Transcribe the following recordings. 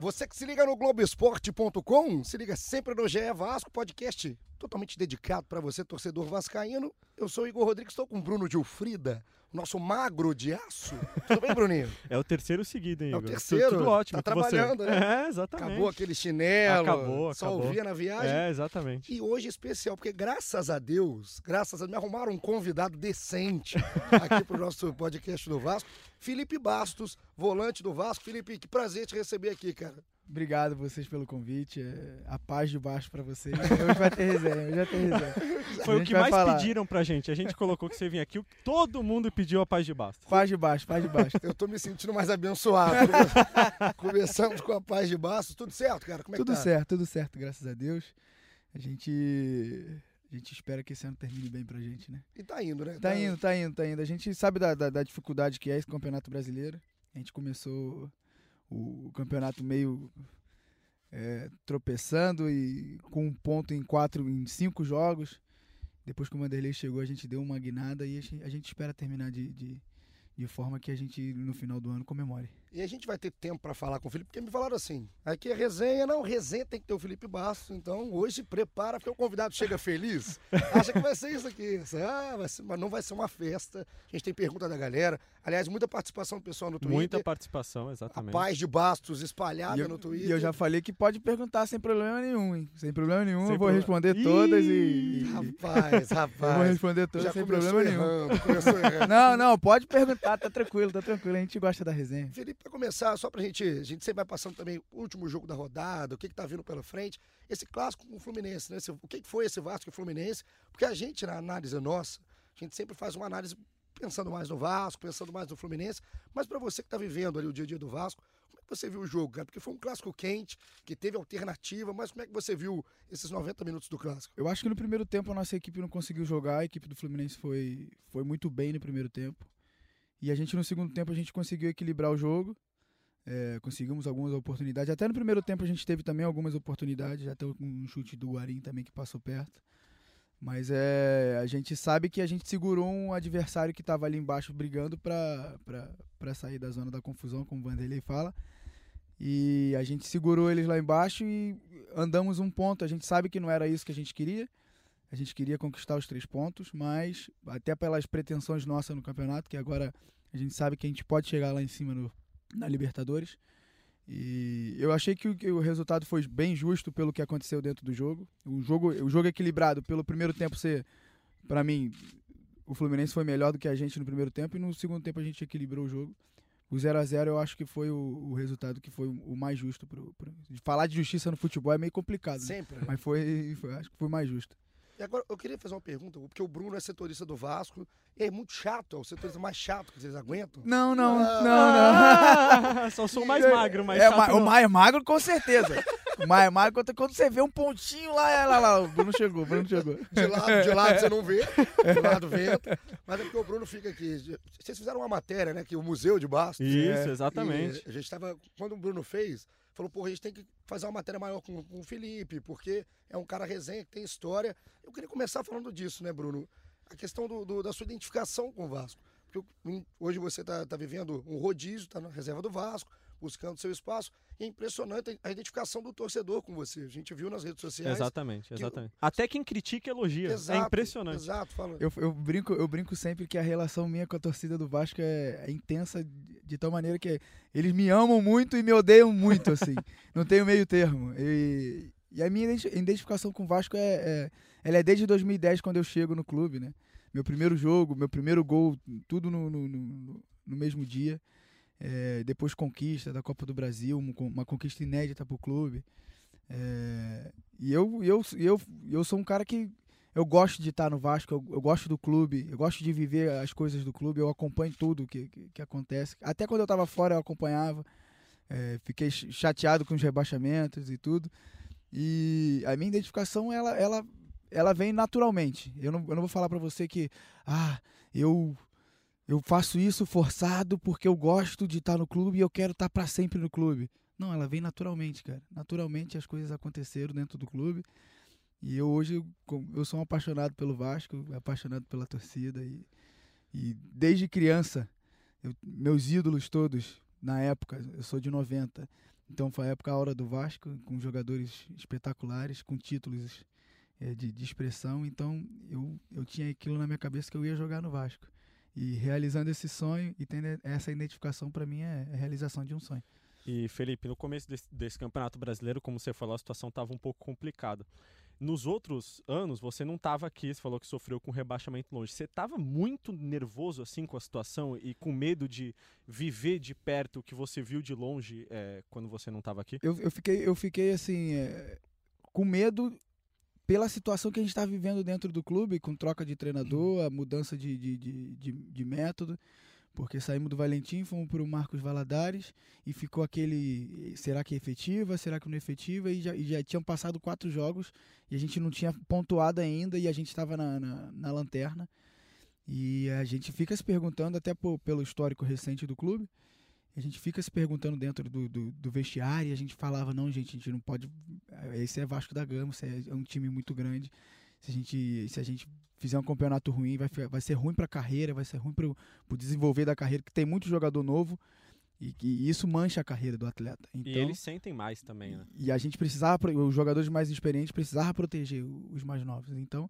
Você que se liga no Globoesporte.com, se liga sempre no GE Vasco, podcast totalmente dedicado para você, torcedor vascaíno. Eu sou o Igor Rodrigues, estou com o Bruno Gilfrida, nosso magro de aço. Tudo bem, Bruninho? É o terceiro seguido, hein, É o Igor? terceiro. Tudo ótimo Tá com você. trabalhando, né? É, exatamente. Acabou aquele chinelo, Acabou, só acabou. ouvia na viagem. É, exatamente. E hoje é especial, porque graças a Deus, graças a me arrumaram um convidado decente aqui pro nosso podcast do Vasco. Felipe Bastos, volante do Vasco. Felipe, que prazer te receber aqui, cara. Obrigado vocês pelo convite. é, A paz de baixo pra vocês. Hoje vai ter resenha, hoje vai ter resenha. Foi o que mais falar. pediram pra gente. A gente colocou que você vinha aqui. o- Todo mundo pediu a paz de basta. Paz de baixo, paz de baixo. Eu tô me sentindo mais abençoado. Começamos com a paz de Bastos. Tudo certo, cara? Como é Tudo que tá? certo, tudo certo, graças a Deus. A gente. A gente espera que esse ano termine bem pra gente, né? E tá indo, né? Tá indo, tá indo, tá indo. A gente sabe da, da, da dificuldade que é esse campeonato brasileiro. A gente começou o, campeonato meio é, tropeçando e com um ponto em quatro, em cinco jogos. Depois que o Vanderlei chegou, a gente deu uma guinada e a gente, a gente espera terminar de, de, de forma que a gente, no final do ano, comemore. E a gente vai ter tempo pra falar com o Felipe, porque me falaram assim: aqui é resenha, não, resenha tem que ter o Felipe Bastos. Então hoje se prepara, porque o convidado chega feliz, acha que vai ser isso aqui. Ah, vai ser- mas não vai ser uma festa. A gente tem pergunta da galera. Aliás, muita participação do pessoal no Twitter. Muita participação, a exatamente. paz de Bastos espalhada eu, no Twitter. e eu já falei que pode perguntar sem problema nenhum, hein? Sem problema nenhum, Sem eu vou problema. responder Ih! todas e. e- Rapaz, eu vou rapaz. responder todas Já sem problema nenhum. errando, errando. Não, não, pode perguntar, tá tranquilo, tá tranquilo. A gente gosta da resenha. Felipe, para começar, só pra gente. A gente sempre vai passando também o último jogo da rodada, o que, que tá vindo pela frente. Esse clássico com o Fluminense, né? Esse- o que, que foi esse Vasco e Fluminense? Porque a gente, na análise nossa, a gente sempre faz uma análise pensando mais no Vasco, pensando mais no Fluminense. Mas para você que tá vivendo ali o dia a dia do Vasco, como é que você viu o jogo, cara? Porque foi um clássico quente, que teve alternativa, mas como é que você viu esses 90 minutos do clássico? Eu acho que no primeiro tempo a nossa equipe não conseguiu jogar, a equipe do Fluminense foi, foi muito bem no primeiro tempo. E a gente no segundo tempo a gente conseguiu equilibrar o jogo. é, conseguimos algumas oportunidades. Até no primeiro tempo a gente teve também algumas oportunidades, até um chute do Guarim também que passou perto. Mas é, a gente sabe que a gente segurou um adversário que estava ali embaixo brigando para sair da zona da confusão, como o Vanderlei fala. E a gente segurou eles lá embaixo e andamos um ponto. A gente sabe que não era isso que a gente queria. A gente queria conquistar os três pontos, mas até pelas pretensões nossas no campeonato, que agora a gente sabe que a gente pode chegar lá em cima no, na Libertadores. E eu achei que o, que o resultado foi bem justo pelo que aconteceu dentro do jogo. O jogo, o jogo equilibrado, pelo primeiro tempo ser, para mim, o Fluminense foi melhor do que a gente no primeiro tempo e no segundo tempo a gente equilibrou o jogo. O 0 a 0 eu acho que foi o, o resultado que foi o, mais justo. Pro, pro- falar de justiça no futebol é meio complicado, né? Sempre. né? mas foi, foi- acho que foi mais justo. E agora, eu queria fazer uma pergunta, porque o Bruno é setorista do Vasco, e é muito chato, é o setorista mais chato que vocês aguentam. Não, não, Ah. não, não. Só sou mais magro, mas é, o mais magro com certeza. O mais magro, quando, quando você vê um pontinho lá, é lá, lá, o Bruno chegou, o Bruno chegou. De lado, de lado você não vê, de lado venta. Mas é porque o Bruno fica aqui. Vocês fizeram uma matéria, né? Que o Museu de Bastos. Isso, É, exatamente. E a gente estava. Quando o Bruno fez, falou, porra, a gente tem que fazer uma matéria maior com, com o Felipe, porque é um cara resenha que tem história. Eu queria começar falando disso, né, Bruno? A questão do, do- da sua identificação com o Vasco. Porque hoje você está tá vivendo um rodízio, está na reserva do Vasco, buscando seu espaço. E é impressionante a identificação do torcedor com você. A gente viu nas redes sociais. Exatamente, exatamente. Até quem critica elogia. Exato, é impressionante. Exato, fala. Eu, eu, brinco, eu brinco sempre que a relação minha com a torcida do Vasco é, é intensa de, de tal maneira que eles me amam muito e me odeiam muito, assim. Não tenho meio termo. E, e a minha identi- identificação com o Vasco é, é, ela é desde 2010, quando eu chego no clube, né? Meu primeiro jogo, meu primeiro gol, tudo no, no, no- no mesmo dia. É, depois conquista da Copa do Brasil, um- uma conquista inédita para o clube. É, e eu, eu, eu, eu sou um cara que eu gosto de estar no Vasco, eu, eu gosto do clube, eu gosto de viver as coisas do clube, eu acompanho tudo que, que, que acontece. Até quando eu estava fora eu acompanhava, é, fiquei ch- chateado com os rebaixamentos e tudo. E a minha identificação, ela, ela, ela vem naturalmente. Eu não, eu não vou falar para você que, ah, eu eu faço isso forçado porque eu gosto de estar no clube e eu quero estar para sempre no clube. Não, ela vem naturalmente, cara. Naturalmente as coisas aconteceram dentro do clube. E eu hoje eu sou um apaixonado pelo Vasco, apaixonado pela torcida e, e desde criança, eu, meus ídolos todos na época, eu sou de 90. Então foi a época a hora do Vasco, com jogadores espetaculares, com títulos é, de, de expressão. Então eu, eu tinha aquilo na minha cabeça que eu ia jogar no Vasco. E realizando esse sonho e tendo essa identificação, para mim, é a realização de um sonho. E Felipe, no começo desse, desse campeonato brasileiro, como você falou, a situação estava um pouco complicada. Nos outros anos, você não estava aqui, você falou que sofreu com rebaixamento longe. Você estava muito nervoso assim com a situação e com medo de viver de perto o que você viu de longe é, quando você não estava aqui? Eu, eu, fiquei, eu fiquei assim, é, com medo pela situação que a gente está vivendo dentro do clube, com troca de treinador, a mudança de, de, de, de, de método, porque saímos do Valentim, fomos para o Marcos Valadares e ficou aquele, será que é efetiva, será que não é efetiva, e já, e já tinham passado quatro jogos e a gente não tinha pontuado ainda e a gente estava na, na, na, lanterna. E a gente fica se perguntando, até por, pelo histórico recente do clube, a gente fica se perguntando dentro do, do, do, vestiário e a gente falava, não, gente, a gente não pode. Esse é Vasco da Gama, esse é, é um time muito grande. Se a gente, se a gente fizer um campeonato ruim, vai, vai ser ruim para a carreira, vai ser ruim para o desenvolver da carreira, que tem muito jogador novo e, e isso mancha a carreira do atleta. Então, e eles sentem mais também, né? E a gente precisava, os jogadores mais experientes precisavam proteger os mais novos. Então,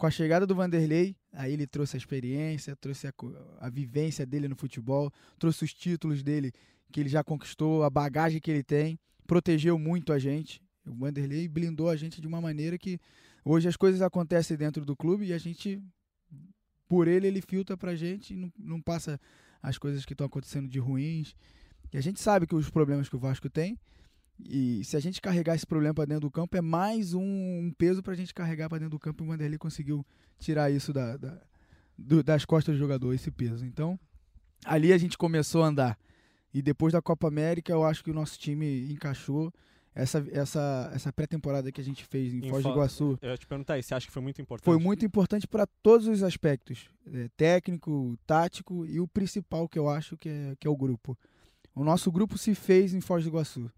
com a chegada do Vanderlei, aí ele trouxe a experiência, trouxe a, a vivência dele no futebol, trouxe os títulos dele que ele já conquistou, a bagagem que ele tem, protegeu muito a gente. O Vanderlei blindou a gente de uma maneira que hoje as coisas acontecem dentro do clube e a gente, por ele, ele filtra pra gente e não, não passa as coisas que estão acontecendo de ruins. E a gente sabe que os problemas que o Vasco tem, e se a gente carregar esse problema para dentro do campo, é mais um, peso para a gente carregar para dentro do campo. E o Vanderlei conseguiu tirar isso da, da do, das costas do jogador, esse peso. Então, ali a gente começou a andar. E depois da Copa América, eu acho que o nosso time encaixou. Essa, essa, essa pré-temporada que a gente fez em, em Foz do Iguaçu. Eu ia te perguntar isso, você acha que foi muito importante? Foi muito importante para todos os aspectos: é, técnico, tático e o principal que eu acho que é, que é o grupo. O nosso grupo se fez em Foz do Iguaçu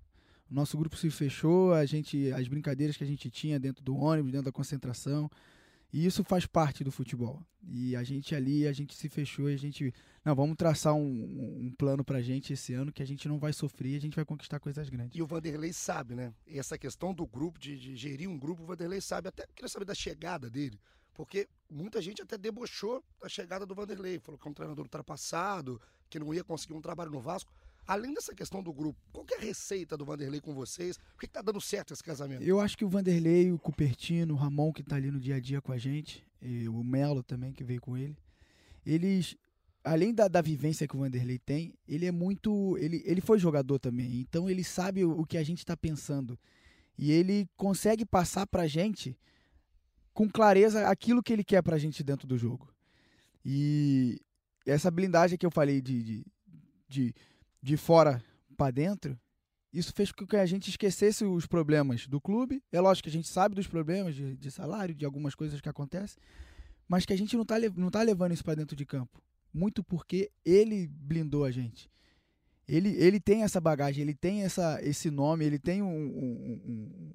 nosso grupo se fechou, a gente, as brincadeiras que a gente tinha dentro do ônibus, dentro da concentração, e isso faz parte do futebol. E a gente ali, a gente se fechou e a gente, não, vamos traçar um, um plano pra gente esse ano que a gente não vai sofrer, a gente vai conquistar coisas grandes. E o Vanderlei sabe, né? Essa questão do grupo, de, de gerir um grupo, o Vanderlei sabe. Até queria saber da chegada dele, porque muita gente até debochou da chegada do Vanderlei, falou que é um treinador ultrapassado, que não ia conseguir um trabalho no Vasco. Além dessa questão do grupo, qual é a receita do Vanderlei com vocês? Por que, está dando certo esse casamento? Eu acho que o Vanderlei, o Cupertino, o Ramon, que está ali no dia a dia com a gente, o Melo também, que veio com ele, eles, além da, da vivência que o Vanderlei tem, ele é muito. Ele, ele foi jogador também, então ele sabe o, o que a gente está pensando. E ele consegue passar para a gente com clareza aquilo que ele quer para a gente dentro do jogo. E essa blindagem que eu falei de, de, de de fora para dentro, isso fez com que a gente esquecesse os problemas do clube. É lógico que a gente sabe dos problemas de, de salário, de algumas coisas que acontecem, mas que a gente não está não tá levando isso para dentro de campo. Muito porque ele blindou a gente. Ele, ele tem essa bagagem, ele tem essa, esse nome, ele tem um, um, um,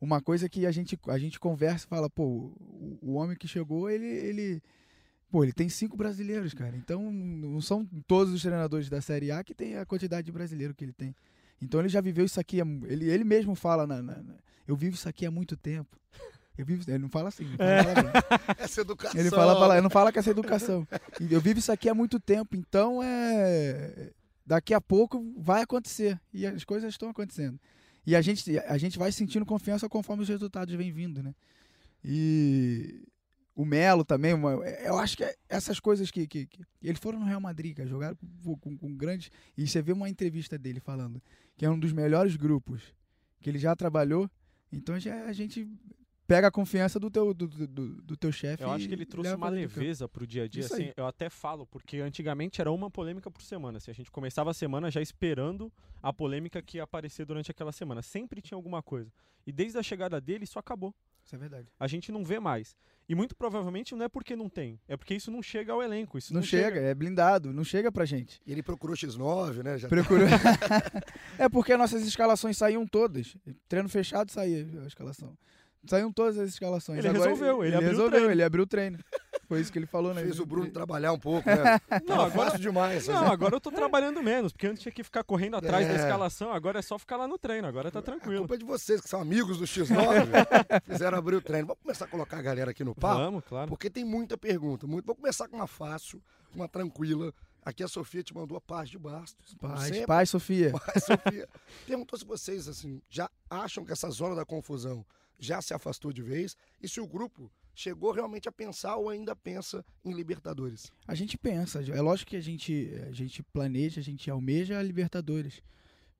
uma coisa que a gente, a gente conversa e fala, pô, o, o homem que chegou, ele, ele, Pô, ele tem cinco brasileiros, cara. Então, não são todos os treinadores da Série A que tem a quantidade de brasileiro que ele tem. Então, ele já viveu isso aqui. Ele, ele mesmo fala: na, na, na eu vivo isso aqui há muito tempo. Eu vivo, ele não fala assim. Ele fala é. essa educação. Ele fala, fala, ele não fala com essa educação. Eu vivo isso aqui há muito tempo. Então, é. Daqui a pouco vai acontecer. E as coisas estão acontecendo. E a gente, a gente vai sentindo confiança conforme os resultados vêm vindo, né? E o Melo também, uma, eu acho que é essas coisas que, que, que, Eles foram no Real Madrid, cara, jogaram com, com, com, grandes. E você vê uma entrevista dele falando que é um dos melhores grupos que ele já trabalhou. Então já, a gente pega a confiança do teu, do, do, do- teu chefe. Eu acho que ele trouxe uma leveza pro dia a dia, Isso assim, aí. eu até falo, porque antigamente era uma polêmica por semana, assim, a gente começava a semana já esperando a polêmica que ia aparecer durante aquela semana, sempre tinha alguma coisa. E desde a chegada dele, isso acabou. Isso é verdade. A gente não vê mais. E muito provavelmente não é porque não tem, é porque isso não chega ao elenco, isso Não, chega, é blindado, não chega pra gente. E ele procurou X9, né? Já Procurou. é porque nossas escalações saíam todas. Treino fechado saía a escalação. Saíam todas as escalações. Ele Agora resolveu, ele abriu o resolveu, treino. ele abriu o treino. Foi isso que ele falou, né? fez o Bruno Ele- trabalhar um pouco, né? Não, agora- fácil demais. Não, né? agora eu tô trabalhando menos, porque antes tinha que ficar correndo atrás da É. escalação, agora é só ficar lá no treino, agora tá A tranquilo. culpa é de vocês, que são amigos do X9, fizeram abrir o treino. Vamos começar a colocar a galera aqui no papo, Vamos, claro. porque tem muita pergunta. Muito... Vamos começar com uma fácil, uma tranquila. Aqui a Sofia te mandou a paz de bastos. Paz, sempre. paz, Sofia. Paz, Sofia. Perguntou se vocês assim, já acham que essa zona da confusão já se afastou de vez e se o grupo chegou realmente a pensar ou ainda pensa em Libertadores. A gente pensa, é lógico que a gente, a gente planeja, a gente almeja a Libertadores.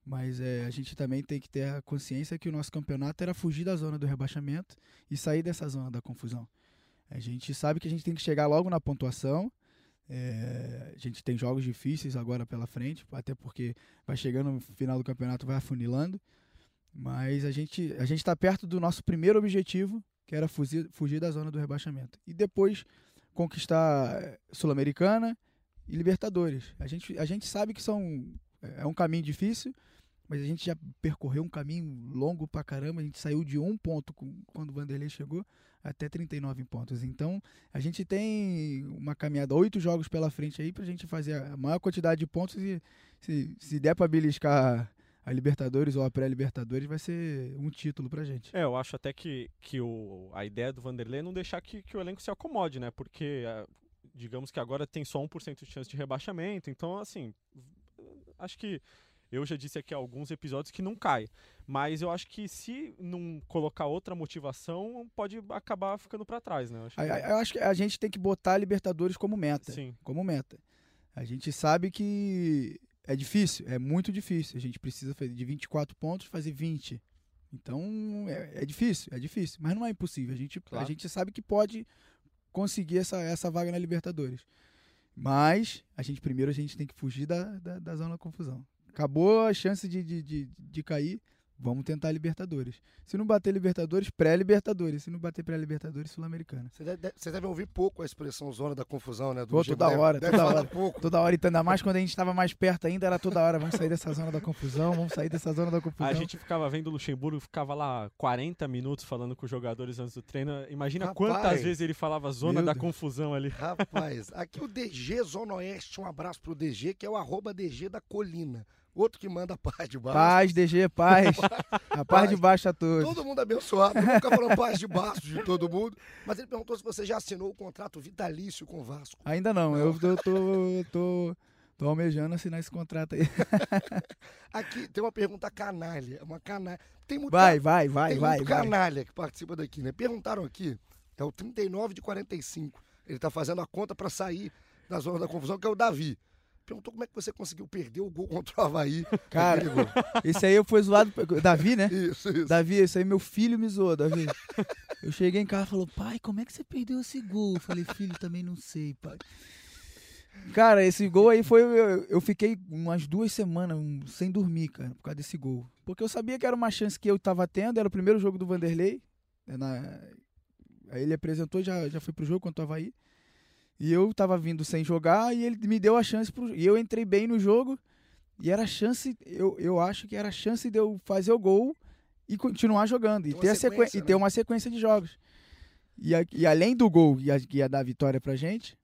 Mas é, a gente também tem que ter a consciência que o nosso campeonato era fugir da zona do rebaixamento e sair dessa zona da confusão. A gente sabe que a gente tem que chegar logo na pontuação. é, a gente tem jogos difíceis agora pela frente, até porque vai chegando no final do campeonato, vai afunilando. Mas a gente a gente está perto do nosso primeiro objetivo, que era fugir, fugir da zona do rebaixamento. E depois conquistar eh, Sul-Americana e Libertadores. A gente, a gente sabe que são é um caminho difícil, mas a gente já percorreu um caminho longo pra caramba. A gente saiu de um ponto quando o Vanderlei chegou até 39 pontos. Então a gente tem uma caminhada, oito jogos pela frente aí pra gente fazer a maior quantidade de pontos e se, se der pra beliscar a Libertadores ou a pré-Libertadores vai ser um título pra gente. É, eu acho até que, que o, a ideia do Vanderlei é não deixar que, que o elenco se acomode, né? Porque, digamos que agora tem só 1% de chance de rebaixamento, então, assim, acho que eu já disse aqui há alguns episódios que não cai. Mas eu acho que se não colocar outra motivação, pode acabar ficando pra trás, né? Eu acho que- Eu acho que a gente tem que botar a Libertadores como meta. Sim. como meta. A gente sabe que é difícil, é muito difícil. A gente precisa fazer de 24 pontos fazer 20. Então é, é difícil, é difícil, mas não é impossível. A gente, Claro. a gente sabe que pode conseguir essa, essa vaga na Libertadores. Mas a gente primeiro a gente tem que fugir da, da, da zona da confusão. Acabou a chance de, de, de, de cair, vamos tentar Libertadores. Se não bater Libertadores, pré-Libertadores. Se não bater pré-Libertadores, Sul-Americana. Vocês devem você deve ouvir pouco a expressão zona da confusão, né? Do Pô, toda deve- hora, deve toda hora. pouco. Toda hora, então, ainda mais quando a gente estava mais perto ainda, era toda hora. Vamos sair dessa zona da confusão, vamos sair dessa zona da confusão. A gente ficava vendo o Luxemburgo, ficava lá 40 minutos falando com os jogadores antes do treino. Imagina Rapaz. quantas vezes ele falava zona da confusão ali. Rapaz, aqui o DG Zona Oeste, um abraço pro DG, que é o arroba DG da Colina. Outro que manda paz de baixo. Paz, DG, paz. A paz de baixo a todos. Todo mundo abençoado, nunca falou paz de baixo de todo mundo. Mas ele perguntou se você já assinou o contrato vitalício com o Vasco. Ainda não, eu, eu tô, tô, tô almejando assinar esse contrato aí. Aqui tem uma pergunta canalha, uma canalha. Tem muito, Vai, vai, vai, tem vai, muito vai. canalha que participa daqui, né? Perguntaram aqui, é o 39 de 45. Ele tá fazendo a conta para sair da zona da confusão, que é o Davi. Perguntou como é que você conseguiu perder o gol contra o Havaí. Cara, esse aí eu fui zoado. Davi, né? Isso, isso. Davi, esse aí meu filho me zoou, Davi. Eu cheguei em casa e falou, pai, como é que você perdeu esse gol? Eu falei, filho, também não sei, pai. Cara, esse gol aí foi. Eu, eu fiquei umas duas semanas sem dormir, cara, por causa desse gol. Porque eu sabia que era uma chance que eu tava tendo, era o primeiro jogo do Vanderlei. né, na- aí ele apresentou, já, já foi pro jogo contra o Havaí. E eu tava vindo sem jogar e ele me deu a chance pro, E eu entrei bem no jogo. E era a chance, eu, eu acho que era a chance de eu fazer o gol e continuar jogando. E, Ter uma ter, a sequência, e né? ter uma sequência de jogos. E, a- e além do gol que ia, ia dar a vitória pra gente,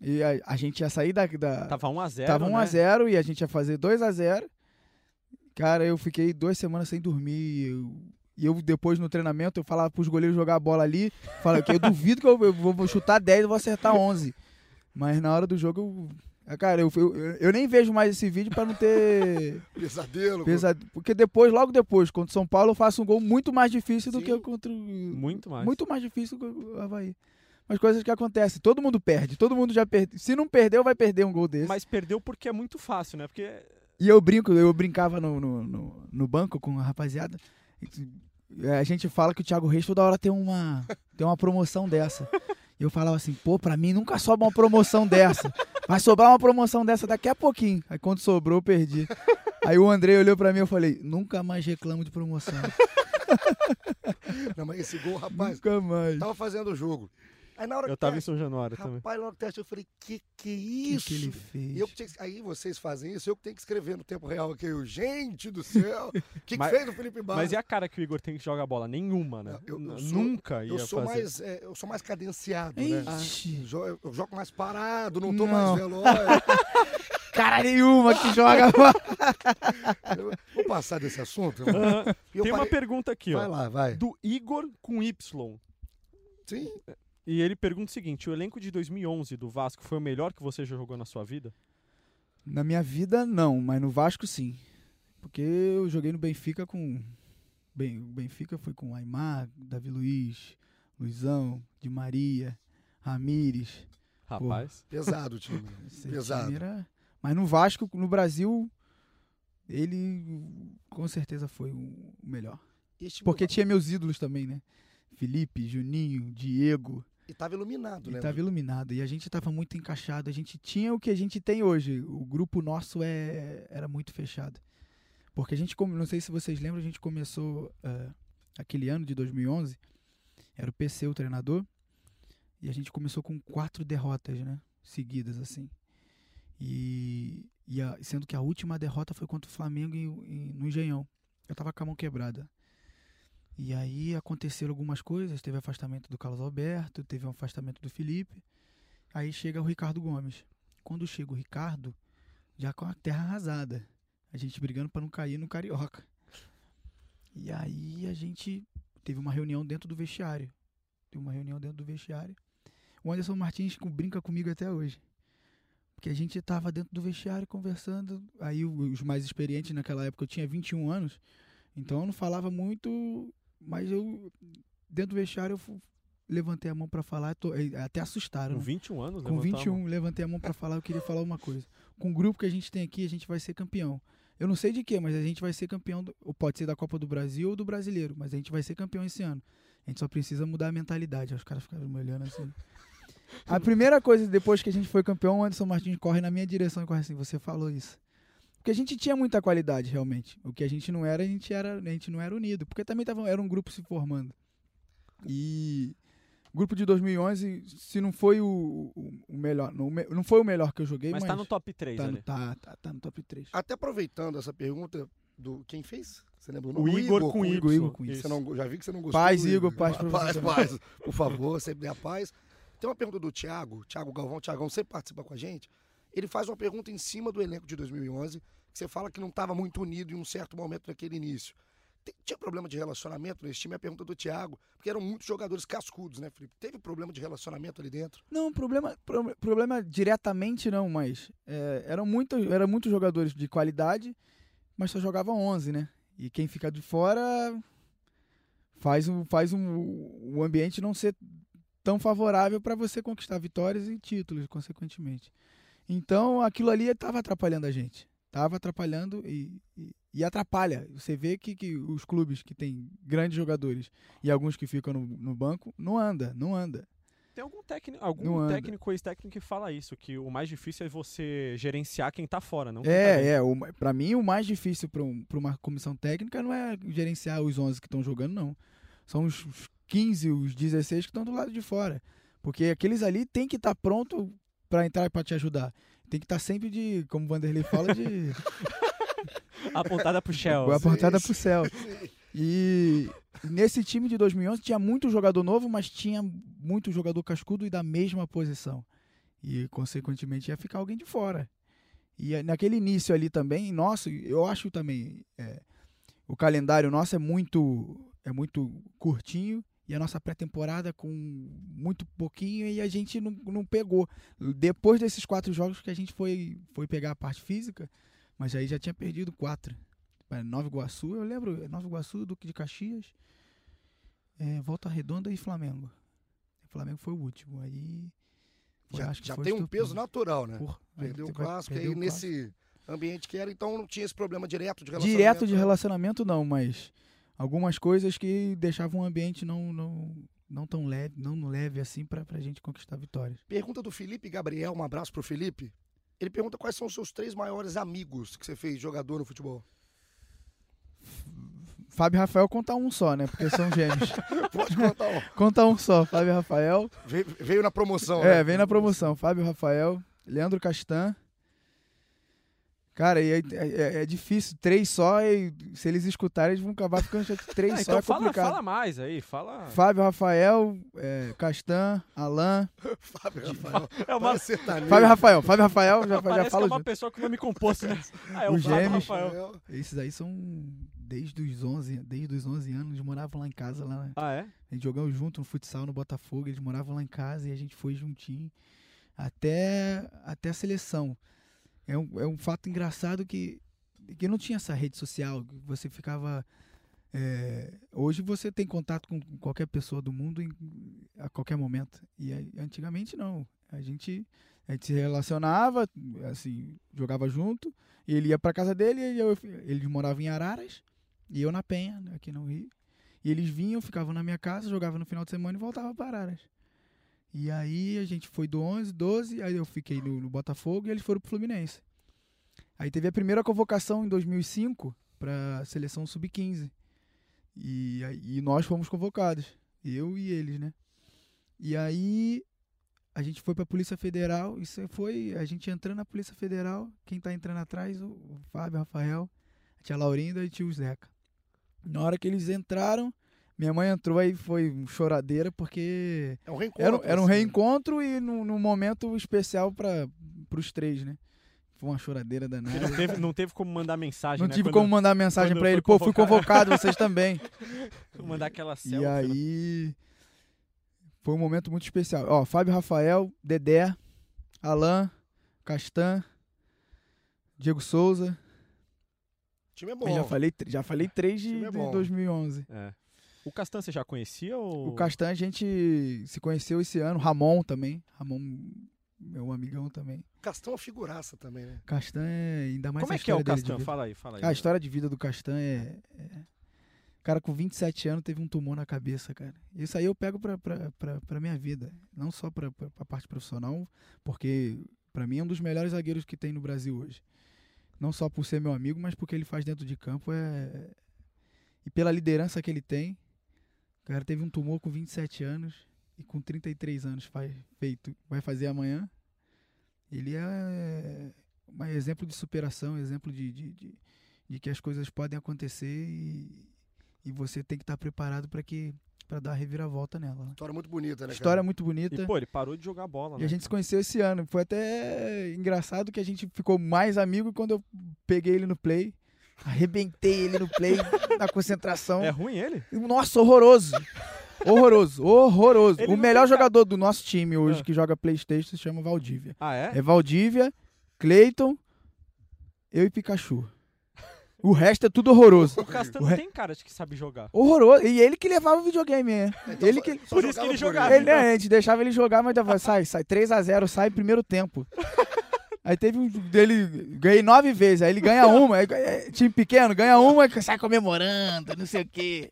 e a, a gente ia sair da. da Tava 1x0. tava 1 né? a 0 e a gente ia fazer 2 a 0 Cara, eu fiquei duas semanas sem dormir. eu- e eu, depois no treinamento, eu falava pros goleiros jogar a bola ali. Falava que eu duvido que eu, eu vou chutar 10 e vou acertar 11. Mas na hora do jogo, eu. Cara, eu, eu, eu nem vejo mais esse vídeo pra não ter Pesadelo. pesado. Porque depois, logo depois, contra o São Paulo, eu faço um gol muito mais difícil do Sim. que contra o. Muito mais. Muito mais difícil que o Havaí. Mas coisas que acontecem. Todo mundo perde. Todo mundo já perde. Se não perdeu, vai perder um gol desse. Mas perdeu porque é muito fácil, né? Porque E eu brinco, eu brincava no, no, no, no banco com a rapaziada. É, a gente fala que o Thiago Reis toda hora tem uma, tem uma promoção dessa. E eu falava assim, pô, pra mim nunca sobra uma promoção dessa. Vai sobrar uma promoção dessa daqui a pouquinho. Aí quando sobrou, eu perdi. Aí o André olhou pra mim e eu falei, nunca mais reclamo de promoção. Não, mas esse gol, rapaz, nunca mais. tava fazendo o jogo. Aí na hora Eu que tava em teste- São Januário também. Rapaz, na hora que teste, eu falei, que que é isso? que, que ele fez? E eu que tinha que- aí vocês fazem isso, eu que tenho que escrever no tempo real aqui. Eu, gente do céu, o que, que Mas- fez o Felipe Barros? Mas e a cara que o Igor tem que jogar bola? Nenhuma, né? Eu- eu sou- Nunca ia eu sou fazer. mais, é, eu sou mais cadenciado, né? Ixi, Jo- Eu, eu jogo mais parado, não tô Não. mais veloz. cara nenhuma que joga. Vou passar desse assunto. Tem uma pergunta aqui, Vai ó. lá, vai. Do Igor com Y. Sim. E ele pergunta o seguinte: o elenco de 2011 do Vasco foi o melhor que você já jogou na sua vida? Na minha vida, não, mas no Vasco, sim. Porque eu joguei no Benfica com. Bem, o Benfica foi com Aymar, Davi Luiz, Luizão, Di Maria, Ramires. Rapaz. Pesado o time. Esse Pesado. time era- Mas no Vasco, no Brasil, ele com certeza foi o melhor. Porque tinha meus ídolos também, né? Felipe, Juninho, Diego. E tava iluminado, E né? tava iluminado. E a gente tava muito encaixado. A gente tinha o que a gente tem hoje. O grupo nosso é, era muito fechado. Porque a gente, não sei se vocês lembram, a gente começou eh, aquele ano de 2011. Era o PC o treinador. E a gente começou com quatro derrotas, né? Seguidas, assim. E, e a- sendo que a última derrota foi contra o Flamengo em- em- no Engenhão. Eu tava com a mão quebrada. E aí aconteceram algumas coisas, teve afastamento do Carlos Alberto, teve um afastamento do Felipe. Aí chega o Ricardo Gomes. Quando chega o Ricardo, já com a terra arrasada. A gente brigando para não cair no Carioca. E aí a gente teve uma reunião dentro do vestiário. Teve uma reunião dentro do vestiário. O Anderson Martins brinca comigo até hoje. Porque a gente tava dentro do vestiário conversando. Aí os mais experientes naquela época, eu tinha 21 anos. Então eu não falava muito, mas eu dentro do vestiário eu fu- levantei a mão pra falar, tô- até assustaram. Com né? 21 anos? Com levantou a 21, mão. levantei a mão pra falar, eu queria falar uma coisa. Com o grupo que a gente tem aqui, a gente vai ser campeão. Eu não sei de quê, mas a gente vai ser campeão, do- ou pode ser da Copa do Brasil ou do Brasileiro, mas a gente vai ser campeão esse ano. A gente só precisa mudar a mentalidade. Os caras ficaram me olhando assim. A primeira coisa, depois que a gente foi campeão, o Anderson Martins corre na minha direção e corre assim, você falou isso. Porque a gente tinha muita qualidade, realmente. O que a gente não era, a gente, era, a gente não era unido. Porque também tava, era um grupo se formando. E o grupo de 2011, se não foi o, o- o melhor, não, o não foi o melhor que eu joguei, Mas mas, tá no top 3 tá, ali. no, tá, tá, tá no top 3. Até aproveitando essa pergunta do. Quem fez? Você lembra O Igor com Igor, Y. Igor com Isso. Você não, já vi que você não gostou. Paz, Igor, paz paz, você paz, por favor, sempre dê a paz. Tem uma pergunta do Thiago, Thiago Galvão, Thiagão sempre participa com a gente. Ele faz uma pergunta em cima do elenco de 2011, que você fala que não estava muito unido em um certo momento naquele início. Tinha problema de relacionamento nesse time? É a pergunta do Thiago, porque eram muitos jogadores cascudos, né, Felipe? Teve problema de relacionamento ali dentro? Não, problema, pro- problema diretamente não, mas é, eram muito, eram muitos jogadores de qualidade, mas só jogavam 11, né? E quem fica de fora faz, um, faz um, o ambiente não ser tão favorável para você conquistar vitórias e títulos, consequentemente. Então, aquilo ali estava atrapalhando a gente. Estava atrapalhando e, e, e atrapalha. Você vê que, que os clubes que têm grandes jogadores e alguns que ficam no, no banco, não anda, não anda. Tem algum técnico, algum técnico ou ex-técnico que fala isso, que o mais difícil é você gerenciar quem tá fora, não quem tá É, é. Pra mim, o mais difícil pra, um- uma comissão técnica não é gerenciar os 11 que estão jogando, não. São os, os 15, os 16 que estão do lado de fora. Porque aqueles ali tem que estar pronto pra entrar e pra te ajudar. Tem que estar sempre de, como o Vanderlei fala, de Apontada pro Shell. apontada pro céu. E nesse time de 2011 tinha muito jogador novo, mas tinha muito jogador cascudo e da mesma posição. E, consequentemente, ia ficar alguém de fora. E eh, naquele início ali também, nosso, eu acho também, é, o calendário nosso é muito, é muito curtinho e a nossa pré-temporada com muito pouquinho e a gente não, não pegou. Depois desses quatro jogos que a gente foi, foi pegar a parte física, mas aí já tinha perdido quatro. É, Nova Iguaçu, eu lembro, é Nova Iguaçu, Duque de Caxias, é, Volta Redonda e Flamengo. O Flamengo foi o último. Aí foi, já acho que já tem um peso natural, né? Aí Perdeu o clássico, perdeu aí o nesse ambiente que era, então não tinha esse problema direto de relacionamento. Direto de né? relacionamento não, mas algumas coisas que deixavam o ambiente não, não, não tão leve, não leve assim pra, pra gente conquistar vitórias. Pergunta do Felipe Gabriel, um abraço pro Felipe. Ele pergunta quais são os seus três maiores amigos que você fez jogador no futebol. Fábio Rafael conta um só, né? Porque são gêmeos. Pode contar um. conta um só, Fábio e Rafael. Veio, veio na promoção, É, né? vem na promoção. Fábio Rafael, Leandro Castan. Cara, e é, é- é difícil. Três só, e se eles escutarem, eles vão acabar ficando chateados. Três Ah, só então é fala, complicado. fala mais aí, fala. Fábio, Rafael, é, Castan, Alain. Fábio Rafael. É uma. Fábio Rafael, Fábio Rafael, já, já parece que é falo uma junto. pessoa com nome composto, né? Ah, é o Fábio gêmeos. Rafael. Esses aí são desde os 11, desde os 11 anos, eles moravam lá em casa, lá, né? Ah, é? A gente jogamos junto no futsal no Botafogo, eles moravam lá em casa e a gente foi juntinho até, até a seleção. É um, é um fato engraçado que, que não tinha essa rede social, que você ficava. é, hoje você tem contato com qualquer pessoa do mundo em- a qualquer momento. E antigamente não. A gente, a gente se relacionava, assim, jogava junto, e ele ia pra casa dele, e eu, ele morava em Araras, e eu na Penha, aqui no Rio. E eles vinham, ficavam na minha casa, jogavam no final de semana e voltavam para Araras. E aí a gente foi do 11, 12, aí eu fiquei no, no Botafogo e eles foram pro Fluminense. Aí teve a primeira convocação em 2005 para seleção sub-15. E, e nós fomos convocados, eu e eles, né? E aí a gente foi para a Polícia Federal, isso foi a gente entrando na Polícia Federal, quem tá entrando atrás, o, o Fábio, o Rafael, a tia Laurinda e o tio Zeca. Na hora que eles entraram, minha mãe entrou aí foi choradeira porque É um reencontro. era, era um assim. reencontro e num, num momento especial para os três, né? Foi uma choradeira danada. não teve, não teve como mandar mensagem, Não né? tive Quando- como mandar mensagem foi ele, pô, fui convocado. vocês também. Mandar aquela selfie. e né? aí foi um momento muito especial. Ó, Fábio Rafael, Dedé, Alain, Castan, Diego Souza. O time é Eu bom. já falei, já falei três de, é de bom. 2011. É. O Castan você já conhecia ou... O Castan a gente se conheceu esse ano, Ramon também. Ramon, meu amigão também. Castão é uma figuraça também, né? Castan é ainda mais Como a é que é o Castan? Fala aí, fala aí. Ah, a história de vida do Castan é, é- O cara com 27 anos teve um tumor na cabeça, cara. Isso aí eu pego pra, pra, pra, pra minha vida. Não só pra, pra, pra parte profissional, porque pra mim é um dos melhores zagueiros que tem no Brasil hoje. Não só por ser meu amigo, mas porque ele faz dentro de campo. É... E pela liderança que ele tem. O cara teve um tumor com 27 anos e com 33 anos faz, feito, vai fazer amanhã. Ele é um exemplo de superação, exemplo de, de, de, de que as coisas podem acontecer e, e você tem que estar preparado para que para dar a reviravolta nela. né? História muito bonita, né? História cara? muito bonita. E, pô, ele parou de jogar bola, E né? a gente se conheceu esse ano. Foi até engraçado que a gente ficou mais amigo quando eu peguei ele no play. Arrebentei ele no play, na concentração. É ruim ele? Nossa, horroroso. Horroroso, horroroso. Ele o melhor tem ca- jogador do nosso time hoje Ah. que joga Playstation se chama Valdívia. Ah, é? É Valdívia, Cleiton, eu e Pikachu. O resto é tudo horroroso. O Castan O não re- tem cara de que sabe jogar. Horroroso. E ele que levava o videogame, é. Então, ele só- que. só Por isso que ele jogava. Ele, né, a gente deixava ele jogar, mas dava, sai, sai 3x0, sai primeiro tempo. Aí teve um dele, ganhei nove vezes, aí ele ganha uma, aí, é, time pequeno, ganha uma, sai comemorando, não sei o quê.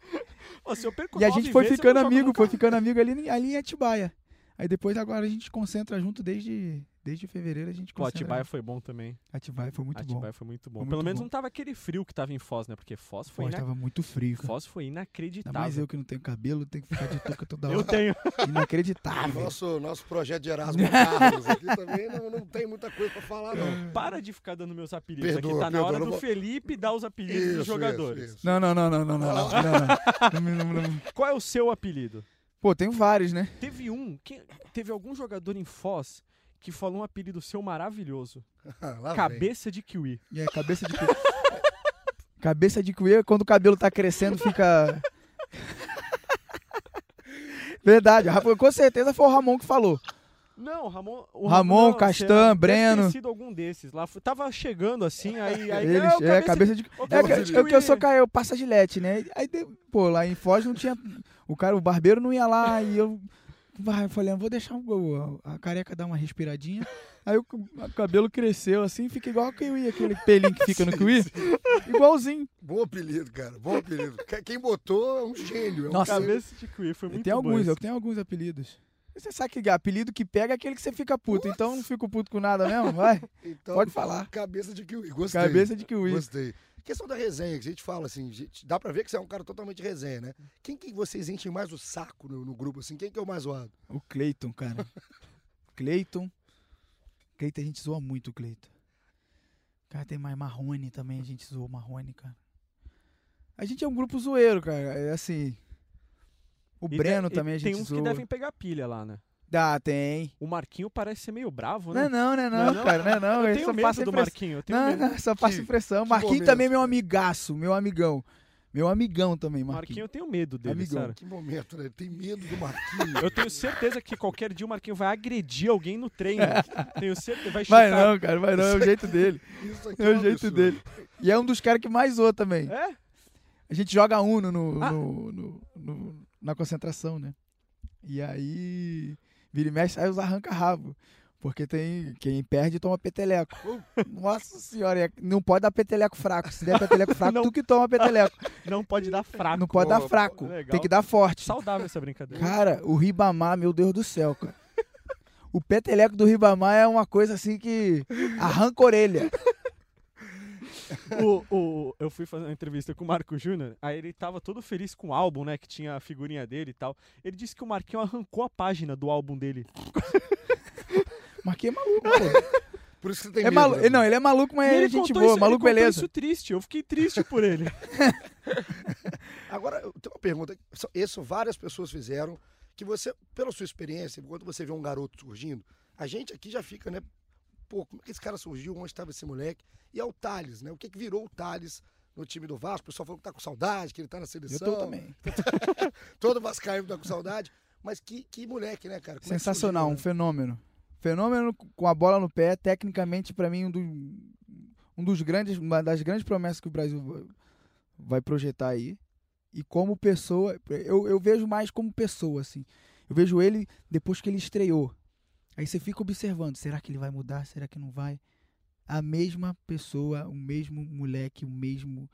Pô, se E a gente foi vezes, ficando amigo, foi ficando amigo ali, ali em Atibaia. Aí depois agora a gente concentra junto desde, desde fevereiro, a gente Pô. Atibaia foi bom também. Atibaia foi muito Atibaia bom. foi muito bom. Foi Pelo muito menos bom. não tava aquele frio que tava em Foz, né? Porque Foz foi, Pô, ina... tava muito frio, cara. Foz foi inacreditável. mais eu que não tenho cabelo, tenho que ficar de touca toda Eu hora. tenho. Inacreditável. Nosso, nosso projeto de Erasmo Carlos aqui também não, não tem muita coisa pra falar, não. Para de ficar dando meus apelidos Perdoa, aqui. Tá na perdoa, hora não do vou- Felipe dar os apelidos Isso, dos jogadores. isso, isso. Não, não, não, não, não, não, não, não, não. Qual é o seu apelido? Pô, tenho vários, né? Teve um, que- teve algum jogador em Foz que falou um apelido seu maravilhoso. Ah. Cabeça de kiwi. Aí, cabeça de cuia. cabeça de cuia, quando o cabelo tá crescendo, fica. Verdade, com certeza foi o Ramon que falou. Não, Ramon. O Ramon, não, Castan, sei lá, deve Breno. ter sido algum desses lá. Tava chegando assim, aí. aí Eles, não, é, cabeça de. ô, É, cabeça que- é que eu kiwi. sou ca- eu passo a gilete, né? Aí, pô, lá em Foz não tinha. O cara, o barbeiro não ia lá e eu vai, eu falei, "Ah, vou deixar a, a careca dar uma respiradinha. Aí o, cabelo cresceu assim, fica igual o kiwi, aquele pelinho que fica no kiwi. Igualzinho. Bom apelido, cara. Bom apelido. Que- Quem botou é um gênio. É um Nossa. Cabeça de Kiwi, foi muito tem alguns, eu tenho alguns apelidos. Você sabe que apelido que pega é aquele que você fica puto, então eu não fico puto com nada mesmo, vai. Então, Pode falar. Cabeça de kiwi. Gostei. Cabeça de kiwi. Gostei. Questão da resenha, que a gente fala assim, gente, dá pra ver que você é um cara totalmente resenha, né? Quem que vocês enchem mais o saco no, no grupo, assim? Quem que é o mais zoado? O Cleiton, cara. Cleiton. Cleiton, a gente zoa muito o Cleiton. Cara, tem mais Marrone também, a gente zoa o Marrone, cara. A gente é um grupo zoeiro, cara. É assim. O E Breno e também a gente Tem uns zoa. que devem pegar pilha lá, né? Dá, tem. O Marquinho parece ser meio bravo, Não né? é não, não é não, Não é não? cara. Não é não. Eu ele tenho só medo passa do impressão. Marquinho, eu tenho Não, medo. não, só passa Que- impressão. que Marquinho momento. também é meu amigaço, meu amigão. Meu amigão também, Marquinho, Marquinho. eu tenho medo dele, Amigão. sério. Que momento, né? Ele tem medo do Marquinhos. Eu tenho certeza que qualquer dia o Marquinho vai agredir alguém no treino. tenho certeza. Vai, Vai chutar- não, cara, vai não. É o jeito dele. Isso aqui É o um jeito dele. E é um dos caras que mais zoa também. É? A gente joga Uno no, Ah. no- no- no- na concentração, né? E aí, vira e mexe, sai os arranca-rabo. Porque tem quem perde toma peteleco. Nossa senhora, é- não pode dar peteleco fraco. Se der peteleco fraco, Não. tu que toma peteleco. Não pode dar fraco. Não pode dar fraco. legal. Tem que dar forte. Saudável essa brincadeira. Cara, o Ribamar, meu Deus do céu, cara. O peteleco do Ribamar é uma coisa assim que arranca a orelha. o, o- eu fui fazer uma entrevista com o Marco Júnior, aí ele tava todo feliz com o álbum, né? Que tinha a figurinha dele e tal. Ele disse que o Marquinho arrancou a página do álbum dele. Marquinhos é maluco, pô. Por isso que você tem É medo. né? Não, ele é maluco, mas E é ele gente boa. isso, maluco, ele beleza. isso triste. Eu fiquei triste por ele. Agora, eu tenho uma pergunta. Isso- Isso várias pessoas fizeram, que você, pela sua experiência, quando você vê um garoto surgindo, a gente aqui já fica, né? Pô, como é que esse cara surgiu? Onde estava esse moleque? E é o Thales, né? O que, que virou o Thales no time do Vasco? O pessoal falou que tá com saudade, que ele tá na Eu seleção. tô também. Todo Vascaíno tá com saudade. Mas que, que moleque, né, cara? Como é Sensacional, um surgiu, né? fenômeno. Fenômeno com a bola no pé, tecnicamente, pra mim, um, do- um dos grandes, uma das grandes promessas que o Brasil vai- vai projetar aí. E como pessoa, eu, eu vejo mais como pessoa, assim. Eu vejo ele depois que ele estreou. Aí você fica observando, será que ele vai mudar? Será que não vai? A mesma pessoa, o mesmo moleque, o mesmo.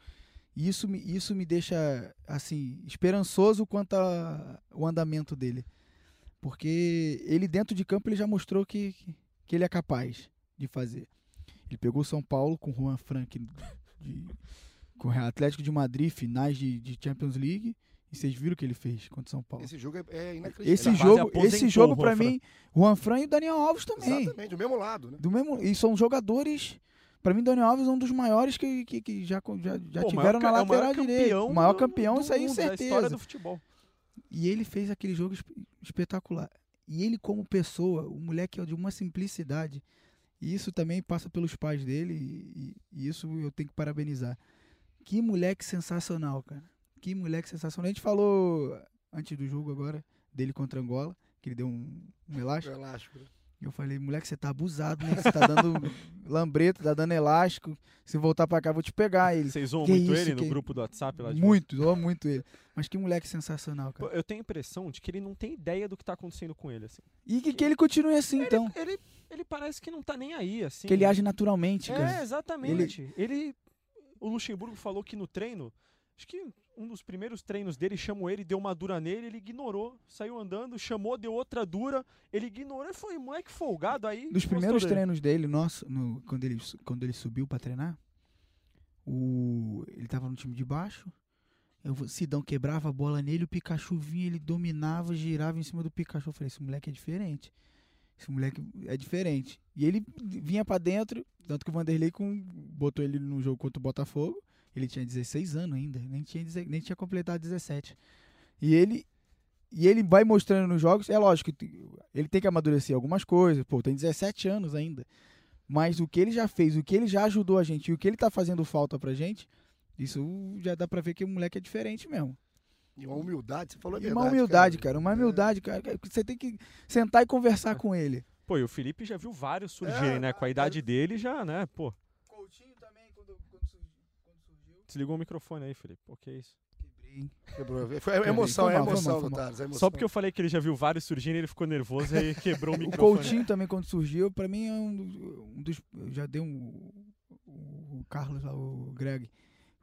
Isso me, isso me deixa, assim, esperançoso quanto ao andamento dele. Porque ele dentro de campo ele já mostrou que, que ele é capaz de fazer. Ele pegou São Paulo com Juan Frank de, com o Atlético de Madrid, finais de, de Champions League. E vocês viram o que ele fez contra o São Paulo. Esse jogo é, é inacreditável. Esse jogo, esse jogo para mim, Juan Fran e o Daniel Alves também. Exatamente, do mesmo lado, né? Do mesmo, e são jogadores. Para mim, Daniel Alves é um dos maiores que, que, que já, já, já Pô, tiveram maior na é o lateral maior direita. campeão O maior do- campeão, do isso aí, mundo, certeza. Da história do futebol. E ele fez aquele jogo esp- espetacular. E ele, como pessoa, o moleque é de uma simplicidade. E isso também passa pelos pais dele. E, e isso eu tenho que parabenizar. Que moleque sensacional, cara. Que moleque sensacional. A gente falou antes do jogo agora, dele contra Angola, que ele deu um, um elástico. Elástico. né? Eu falei, moleque, você tá abusado, né? Você tá dando lambreta, tá dando elástico. Se voltar pra cá, vou te pegar. Ele, Vocês zoam Que muito isso, ele no que- grupo do WhatsApp lá de muito, zoa muito ele. Mas que moleque sensacional, cara. Eu tenho a impressão de que ele não tem ideia do que tá acontecendo com ele, assim. E que, que ele continue assim, então. Ele, ele parece que não tá nem aí, assim. Que ele age naturalmente, É, cara. exatamente. Ele... O Luxemburgo falou que no treino, acho que um dos primeiros treinos dele chamou ele, deu uma dura nele, ele ignorou, saiu andando, chamou, deu outra dura, ele ignorou e foi moleque folgado aí. Gostou primeiros dele. treinos dele, nossa, no- quando, ele, quando ele subiu pra treinar, o, ele tava no time de baixo. O Sidão quebrava a bola nele, o Pikachu vinha, ele dominava, girava em cima do Pikachu. Eu falei, esse moleque é diferente. Esse moleque é diferente. E ele vinha pra dentro, tanto que o Vanderlei com, botou ele no jogo contra o Botafogo. Ele tinha 16 anos ainda, nem tinha, nem tinha completado 17. E ele, e ele vai mostrando nos jogos, é lógico, ele tem que amadurecer algumas coisas, pô, tem 17 anos ainda. Mas o que ele já fez, o que ele já ajudou a gente e o que ele tá fazendo falta pra gente, isso já dá pra ver que o moleque é diferente mesmo. E uma humildade, você falou a verdade. uma humildade, cara, uma É. humildade, cara. que Você tem que sentar e conversar com ele. Pô, e o Felipe já viu vários surgirem, É, né? Com a idade dele já, né? Pô, Coutinho também, quando, surgiu. Desligou o microfone aí, Felipe. Pô, que isso? Quebrei. hein? Quebrou. Foi Quebrei. emoção, Foi é emoção, mal, foi mal. Thales, é emoção. Só porque eu falei que ele já viu vários surgindo, ele ficou nervoso e quebrou o O microfone. Coutinho também, quando surgiu, pra mim é um dos. Um dos eu já dei um. O Carlos lá, o Greg,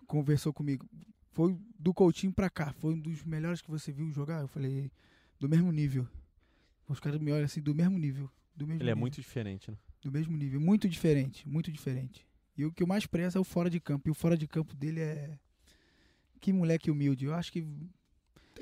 conversou comigo. Foi do Coutinho pra cá. Foi um dos melhores que você viu jogar. Eu falei, do mesmo nível. Os caras me olham assim, do mesmo nível. Do mesmo Ele é nível. muito diferente, né? Do mesmo nível. Muito diferente, muito diferente. E o que eu mais prezo é o fora de campo. E o fora de campo dele é. Que moleque humilde. Eu acho que.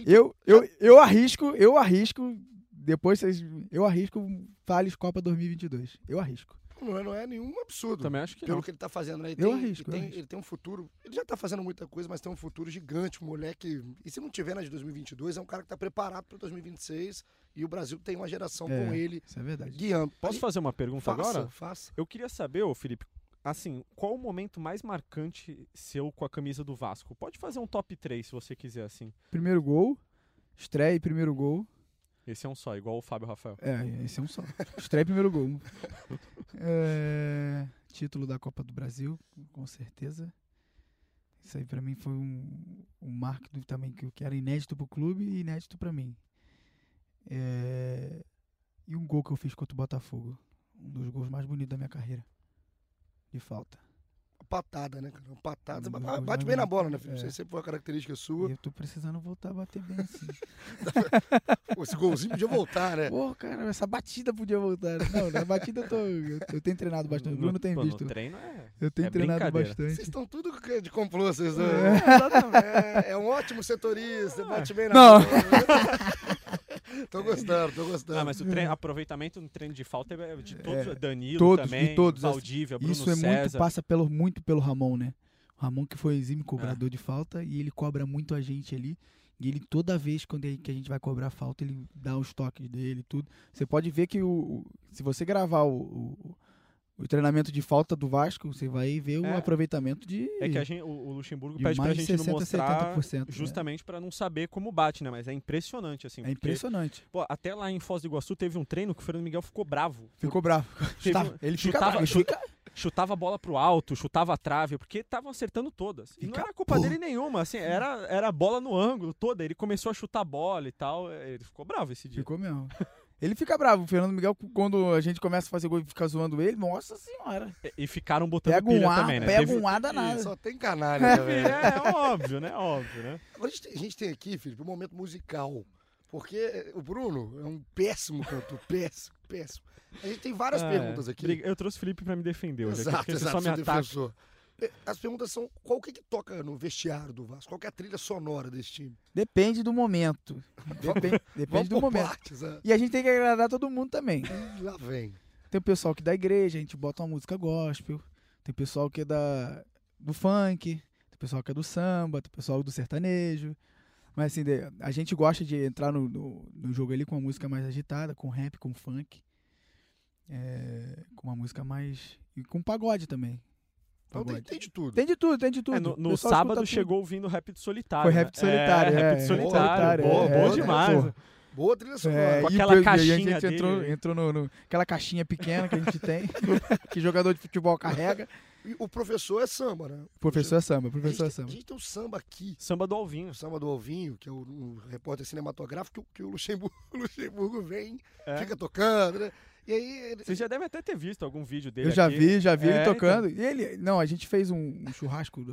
Eu, eu, eu arrisco, eu arrisco. Depois vocês. Eu arrisco Thales Copa 2022. Eu arrisco. Não é, não é nenhum absurdo. Também acho que Pelo não. que ele tá fazendo, né? Ele Eu tem, arrisco, ele eu tem, arrisco. ele tem um futuro. Ele já tá fazendo muita coisa, mas tem um futuro gigante. Um moleque. E se não tiver na de 2022, é um cara que tá preparado para 2026. E o Brasil tem uma geração É. com ele Isso é verdade. guiando. Posso Aí, fazer uma pergunta faça, agora? Faça. Eu queria saber, ô Felipe, assim, qual o momento mais marcante seu com a camisa do Vasco? Pode fazer um top 3 se você quiser, assim. Primeiro gol. Estreia e primeiro gol. Esse é um só, igual o Fábio Rafael. É, esse é um só. Estreia e primeiro gol. É, título da Copa do Brasil, com certeza. Isso aí pra mim foi um, um marco também que, que era inédito pro clube e inédito pra mim. É, e um gol que eu fiz contra o Botafogo. Um dos gols mais bonitos da minha carreira. De falta. Patada, né, cara? Patada. Não, não, bate não, bem na não. bola, né, Felipe? É. Isso sempre foi uma característica E sua. eu tô precisando voltar a bater bem assim. Esse golzinho podia voltar, né? Pô, cara, essa batida podia voltar. Não, na batida eu tô. Eu, eu tenho treinado bastante. O Bruno tem pô, visto. No treino é. Eu tenho É treinado bastante. Vocês estão tudo de complô, vocês dois. É. É, é um ótimo setorista, bate bem na Não. bola. tô gostando, tô gostando. Ah, mas o treino, aproveitamento no treino de falta é de todos. É, Danilo todos, de também, todos. Valdívia, Bruno Isso é muito, César. passa pelo, muito pelo Ramon, né? O Ramon que foi exímio cobrador de falta e ele cobra muito a gente ali. E ele, toda vez quando ele- que a gente vai cobrar falta, ele dá os toques dele e tudo. Você pode ver que o, o- se você gravar o, o, o treinamento de falta do Vasco, você vai ver É. o aproveitamento de, É que gente, o, Luxemburgo de pede pra gente não 60, mostrar 70%. né? justamente pra não saber como bate, né? Mas é impressionante, assim. É porque, impressionante. pô, até lá em Foz do Iguaçu teve um treino que o Fernando Miguel ficou bravo. Ficou bravo. Tá, um- ele chutava- bravo. Chutava a bola pro alto, chutava a trave, porque estavam acertando todas. E não Fica era culpa pô. dele nenhuma, assim, era, era a bola no ângulo toda. Ele começou a chutar a bola e tal. Ele ficou bravo esse dia. Ficou mesmo. Ele fica bravo. O Fernando Miguel, quando a gente começa a fazer gol e fica zoando ele, nossa senhora. E- ficaram botando Pega pilha um ar, também, né? pega Teve- um ar danado. Só tem canalha também. né? É, é óbvio, né? Óbvio, né? Agora a gente, tem, a gente tem aqui, Felipe, um momento musical. Porque o Bruno é um péssimo cantor, péssimo, péssimo. A gente tem várias Ah, perguntas é. aqui. Eu trouxe o Felipe pra me defender hoje. Exato, porque você exato, só me ataca. defensor. Eh, As perguntas são, qual que, que toca no vestiário do Vasco? Qual que é a trilha sonora desse time? Depende do momento. Depende, depende do momento. partes, né? E a gente tem que agradar todo mundo também. Lá vem. Tem o pessoal que é da igreja, a gente bota uma música gospel. Tem o pessoal que é da, do funk. Tem o pessoal que é do samba. Tem o pessoal do sertanejo. Mas assim, a gente gosta de entrar no, no, no jogo ali com uma música mais agitada, com rap, com funk. É, com uma música mais. E com pagode também. Então tem, tem de tudo. Tem de tudo, tem de tudo. É, no no sábado chegou ouvindo rap de solitário. Foi né? rap de solitário, É, é, rap de é, solitário. Bom, é, bom é, demais. pô. Boa trilha sonora. É, Com e aquela o- e a caixinha gente dele. entrou, entrou no, no- aquela caixinha pequena que a gente tem, que jogador de futebol carrega. E o professor é samba, né? Professor é samba, professor é samba. a gente tem o samba aqui. Samba do Alvinho. O samba do Alvinho, que é o, um repórter cinematográfico, que, o- que o Luxemburgo, o Luxemburgo vem, É. fica tocando, né? E aí. Você já deve até ter visto algum vídeo dele Eu já aqui. vi, já vi É, ele então. tocando. E ele, não, a gente fez um, um churrasco.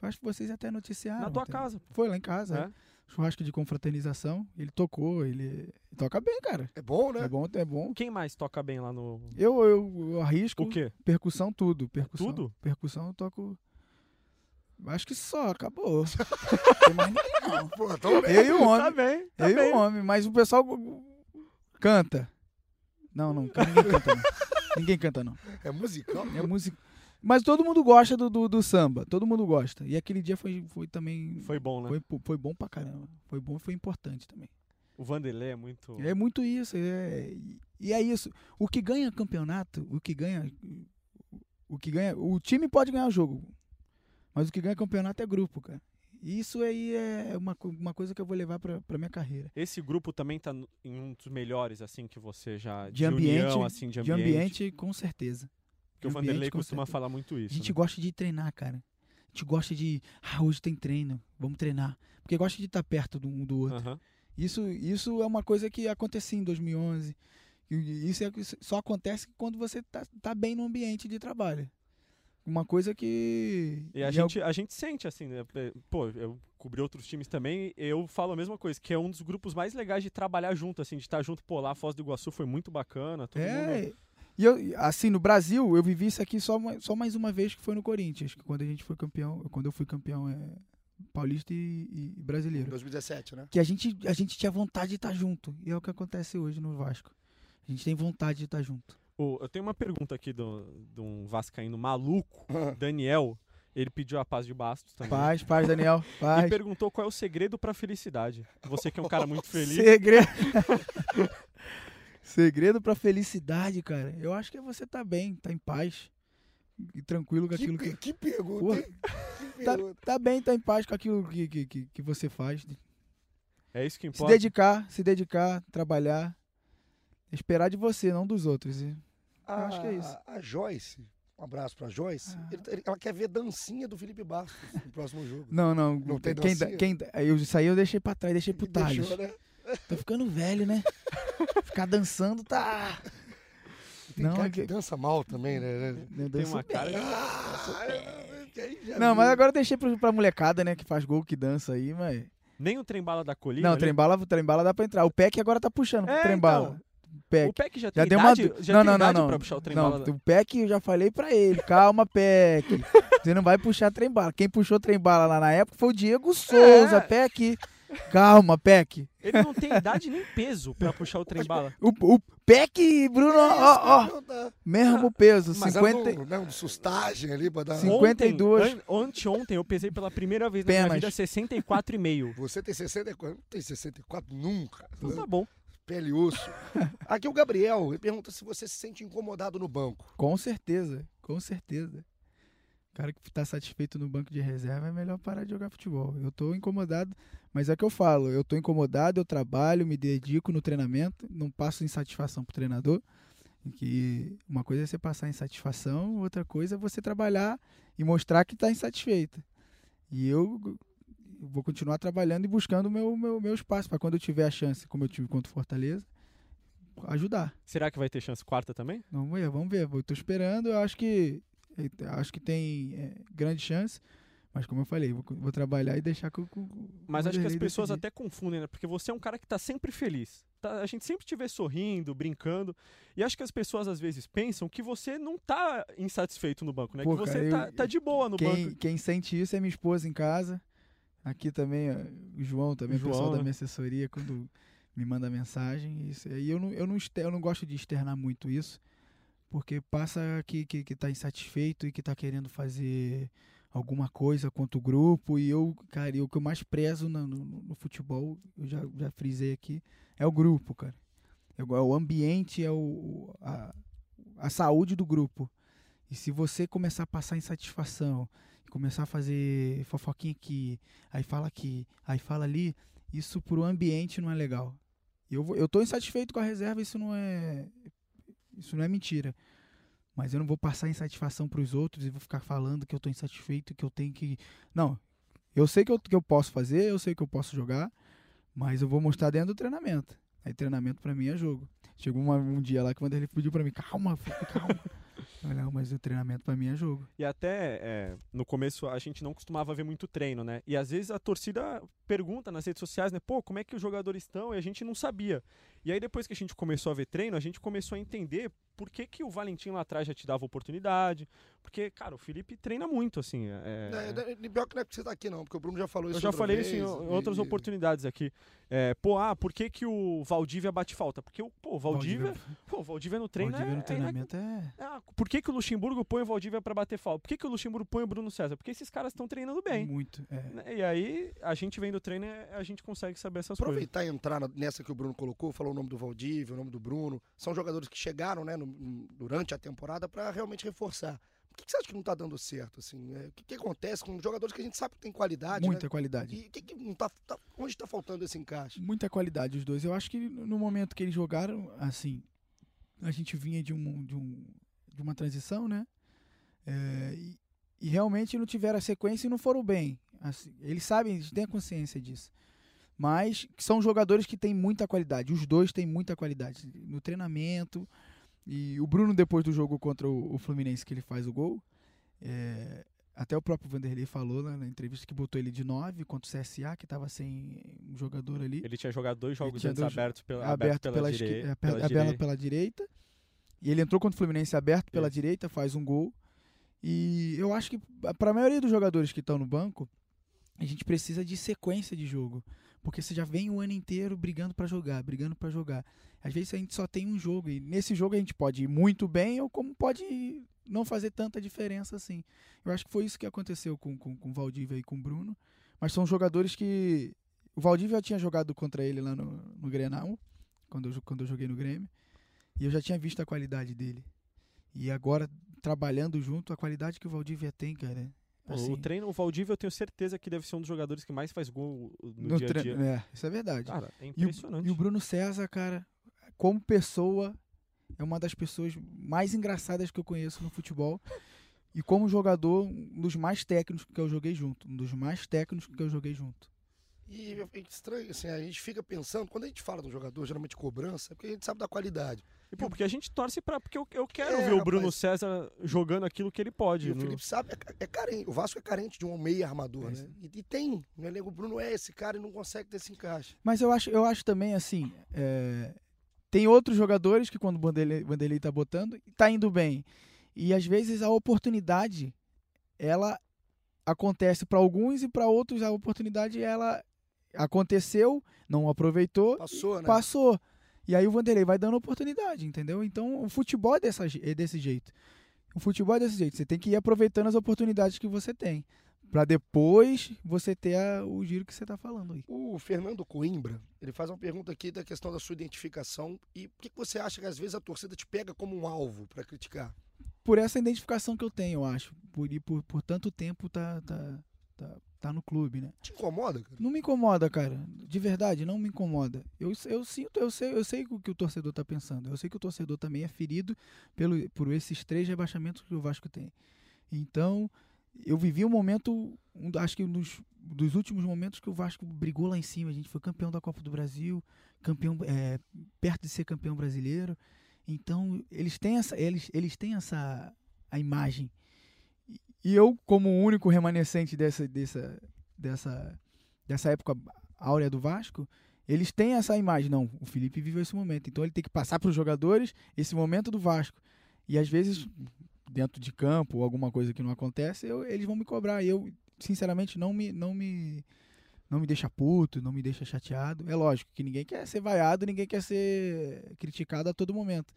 Acho que vocês até noticiaram. Na tua até. casa. Foi lá em casa. É. Churrasco de confraternização. Ele tocou, ele, toca bem, cara. É bom, né? É bom, é bom. Quem mais toca bem lá no. Eu, eu, eu arrisco. O quê? Percussão, tudo. Percussão. Tudo? Percussão eu toco. Acho que só, acabou. Tem mais ninguém, não. Pô, então, Eu e o Tá homem. bem. Tá eu bem. e o homem. Mas o pessoal canta. Não, não. Ninguém canta, não. Ninguém canta, não. é musical. É música. Mas todo mundo gosta do, do, do samba. Todo mundo gosta. E aquele dia foi, foi também. Foi bom, né? Foi, foi bom pra caramba. Foi bom e foi importante também. O Vanderlei é muito. É muito isso. É, e- é isso. O que ganha campeonato, o que ganha. O que ganha. O time pode ganhar o jogo. Mas o que ganha campeonato é grupo, cara. E isso aí é uma, uma coisa que eu vou levar pra, pra minha carreira. Esse grupo também tá em um dos melhores, assim, que você já. De ambiente, união, assim, de De ambiente. ambiente, com certeza. Porque o de Vanderlei costuma falar muito A isso. gente né? gosta de treinar, cara. A gente gosta de, ah, hoje tem treino, vamos treinar. Porque gosta de estar perto do um do outro. Isso, isso é uma coisa que acontecia em 2011. E isso é- só acontece quando você tá, tá bem no ambiente de trabalho. Uma coisa que. E a e gente, a gente sente, assim, né? É, Pô, eu cobri outros times também, eu falo a mesma coisa, que é um dos grupos mais legais de trabalhar junto, assim, de estar junto, pô, lá a Foz do Iguaçu foi muito bacana, todo mundo... E eu, assim, no Brasil, eu vivi isso aqui só, só mais uma vez que foi no Corinthians, que quando a gente foi campeão, quando eu fui campeão é, paulista e, e brasileiro. 2017, né? Que a gente, a gente tinha vontade de estar junto. E é o que acontece hoje no Vasco. A gente tem vontade de estar junto. Ô, eu tenho uma pergunta aqui do- de um vascaíno maluco, Daniel, ele pediu a paz de Bastos também. Paz, paz, Daniel. E Paz. perguntou qual é o segredo pra felicidade. Você que é um cara muito feliz. Segredo. Segredo pra felicidade, cara. Eu acho que é você tá bem, tá em paz. E tranquilo com Que, aquilo que. pe- que pergunta, Porra. Que Tá, pergunta. tá bem, tá em paz com aquilo que, que, que, que você faz. É isso que Se importa. dedicar, se dedicar, trabalhar. Esperar de você, não dos outros. E- A, acho que é isso. A Joyce, um abraço pra Joyce, Ah. ele- ele- ela quer ver dancinha do Felipe Bastos no próximo jogo. Não, não. Não tem quem, dancinha? quem, eu, isso aí eu deixei pra trás, deixei pro Thales. Deixou, né? Tô ficando velho, né? Ficar dançando tá. Tem Não, cara é que que- dança mal também, né? Eu Tem uma cara bem. Ah, aí já Não, mas agora eu deixei pro- pra molecada, né? Que faz gol, que dança aí, mas. Nem o trem bala da colina. Não, ali? trem-bala, trem-bala dá pra entrar. O PEC agora tá puxando pro É, trem-bala. então. PEC. O Peck já Já tem deu uma. idade, du- já não, tem não, não, idade não. pra puxar o trem não, bala. o PEC eu já falei pra ele. Calma, PEC. Você não vai puxar trem-bala. Quem puxou trem-bala lá na época foi o Diego Souza, É. PEC. Calma, PEC. Ele não tem idade nem peso pra puxar o trem bala. O, o PEC e Bruno, É ó, ó. Mesmo peso. Mas 50. é um, né, um sustagem ali pra dar... Sim. 52. Ontem, an- anteontem eu pesei pela primeira vez na minha Penas. vida 64,5. Você tem 64? Não tem 64 nunca. Então tá bom. Pele e osso. Aqui o Gabriel, ele pergunta se você se sente incomodado no banco. Com certeza, com certeza. O cara que tá satisfeito no banco de reserva é melhor parar de jogar futebol. Eu tô incomodado, mas é o que eu falo, eu tô incomodado, eu trabalho, me dedico no treinamento, não passo insatisfação pro treinador. Que uma coisa é você passar insatisfação, outra coisa é você trabalhar e mostrar que tá insatisfeito. E eu vou continuar trabalhando e buscando o meu, meu, meu espaço para quando eu tiver a chance, como eu tive contra o Fortaleza, ajudar. Será que vai ter chance quarta também? Vamos ver, vamos ver. Eu tô esperando, eu acho que acho que tem é, grande chance. Mas como eu falei, vou, vou trabalhar e deixar com, com Mas o acho que as pessoas decidir. até confundem, né? Porque você é um cara que tá sempre feliz. Tá- a gente sempre te vê sorrindo, brincando. E acho que as pessoas às vezes pensam que você não tá insatisfeito no banco, né? Pô, que você cara, eu- tá, tá de boa no quem, banco. quem sente isso é minha esposa em casa. Aqui também, o João também, o João, pessoal da né? minha assessoria, quando me manda mensagem. Isso aí eu não, eu, não, eu não gosto de externar muito isso, porque passa que, que, que tá insatisfeito e que tá querendo fazer alguma coisa contra o grupo. E eu, cara, o que eu mais prezo no, no, no futebol, eu já, já frisei aqui, é o grupo, cara. É o- é o ambiente, é o, a, a saúde do grupo. E se você começar a passar insatisfação, começar a fazer fofoquinha aqui, aí fala aqui, aí fala ali, isso pro ambiente não é legal. Eu, eu tô insatisfeito com a reserva, isso não é isso não é mentira. Mas eu não vou passar insatisfação pros outros e vou ficar falando que eu tô insatisfeito, que eu tenho que não. Eu sei que eu, que eu posso fazer, eu sei que eu posso jogar, mas eu vou mostrar dentro do treinamento. Aí treinamento pra mim é jogo. Chegou uma- um dia lá que o Vanderlei pediu pra mim, calma, filho, calma. Não, mas o treinamento pra mim é jogo. E até é, no começo a gente não costumava ver muito treino, né? E às vezes a torcida pergunta nas redes sociais, né? Pô, como é que os jogadores estão? E a gente não sabia. E aí depois que a gente começou a ver treino, a gente começou a entender por que, que o Valentim lá atrás já te dava oportunidade. Porque, cara, o Felipe treina muito, assim. É, É, é, pior que não é porque você tá aqui, não, porque o Bruno já falou isso Eu já outra falei vez, isso em, e- outras oportunidades aqui. É, pô, ah, por que, que o Valdívia bate falta? Porque o, pô, o Valdívia, pô, o Valdívia no treino Valdívia é, no treinamento é. é- ah, por que, que o Luxemburgo põe o Valdívia pra bater falta? Por que, que o Luxemburgo põe o Bruno César? Porque esses caras estão treinando bem. Muito. É. né? E aí, a gente vendo o treino, é- a gente consegue saber essas coisas. Aproveitar e entrar nessa que o Bruno colocou, falou o nome do Valdívia, o nome do Bruno. São jogadores que chegaram né, no- durante a temporada para realmente reforçar. Por que, que você acha que não tá dando certo? Assim? É, o que, que acontece com jogadores que a gente sabe que tem qualidade? Muita Né? qualidade. E que que não tá, tá- onde está faltando esse encaixe? Muita qualidade os dois. Eu acho que no momento que eles jogaram, assim, a gente vinha de, um, de, um, de uma transição, né? É, e, e realmente não tiveram a sequência e não foram bem. Assim, eles sabem, eles têm a consciência disso. Mas são jogadores que têm muita qualidade. Os dois têm muita qualidade no treinamento. E o Bruno, depois do jogo contra o, o Fluminense, que ele faz o gol, é, até o próprio Vanderlei falou né, na entrevista que botou ele de 9 contra o CSA, que estava sem um jogador ali. Ele tinha jogado dois jogos antes abertos pela, aberto aberto pela, pela, esqui- é, pela pela direita. E ele entrou contra o Fluminense aberto pela direita, faz um gol. E eu acho que para a maioria dos jogadores que estão no banco, a gente precisa de sequência de jogo, porque você já vem o ano inteiro brigando para jogar, brigando para jogar. Às vezes a gente só tem um jogo e nesse jogo a gente pode ir muito bem ou como pode não fazer tanta diferença assim. Eu acho que foi isso que aconteceu com, com, com o Valdívia e com o Bruno. Mas são jogadores que. O Valdívia tinha jogado contra ele lá no, no Grenal, quando eu, quando eu joguei no Grêmio. E eu já tinha visto a qualidade dele. E agora, trabalhando junto, a qualidade que o Valdívia tem, cara. Assim, o treino, o Valdívia, eu tenho certeza que deve ser um dos jogadores que mais faz gol no, no dia a dia. É, isso é verdade. Cara, é E o, impressionante. e o Bruno César, cara, como pessoa, é uma das pessoas mais engraçadas que eu conheço no futebol. E como jogador, um dos mais técnicos que eu joguei junto. Um dos mais técnicos que eu joguei junto. E é estranho, assim, a gente fica pensando, quando a gente fala do jogador, geralmente cobrança, é porque a gente sabe da qualidade. E, pô, porque a gente torce pra. Porque eu, eu quero É, ver o Bruno. César jogando aquilo que ele pode. E o no- Felipe sabe, é, é carente. O Vasco é carente de um meia armador, É né? E, e tem. Elenco, o Bruno é esse cara e não consegue ter esse encaixe. Mas eu acho, eu acho também assim. é, tem outros jogadores que quando o Vanderlei, Vanderlei tá botando, tá indo bem. E às vezes a oportunidade, ela acontece para alguns e para outros a oportunidade ela aconteceu, não aproveitou, Passou, né? passou. E aí o Vanderlei vai dando oportunidade, entendeu? Então o futebol é, dessa, é desse jeito. O futebol é desse jeito. Você tem que ir aproveitando as oportunidades que você tem. Pra depois você ter a- o giro que você tá falando aí. O Fernando Coimbra, ele faz uma pergunta aqui da questão da sua identificação. E por que, que você acha que às vezes a torcida te pega como um alvo pra criticar? Por essa identificação que eu tenho, eu acho. Por por, por tanto tempo tá, tá, tá, tá no clube, né? Te incomoda, cara? Não me incomoda, cara. De verdade, não me incomoda. Eu, eu sinto, eu sei, eu sei o que o torcedor tá pensando. Eu sei que o torcedor também é ferido pelo, por esses três rebaixamentos que o Vasco tem. Então, eu vivi um momento, um, acho que um dos, dos últimos momentos que o Vasco brigou lá em cima. A gente foi campeão da Copa do Brasil, campeão é, perto de ser campeão brasileiro. Então, eles têm essa, eles, eles têm essa a imagem. E- eu, como o único remanescente dessa, dessa, dessa, dessa época áurea do Vasco, eles têm essa imagem. Não, o Felipe viveu esse momento. Então ele tem que passar para os jogadores esse momento do Vasco. E às vezes, dentro de campo alguma coisa que não acontece, eu- eles vão me cobrar. E eu, sinceramente, não me, não me, não me deixa puto, não me deixa chateado. É lógico que ninguém quer ser vaiado, ninguém quer ser criticado a todo momento.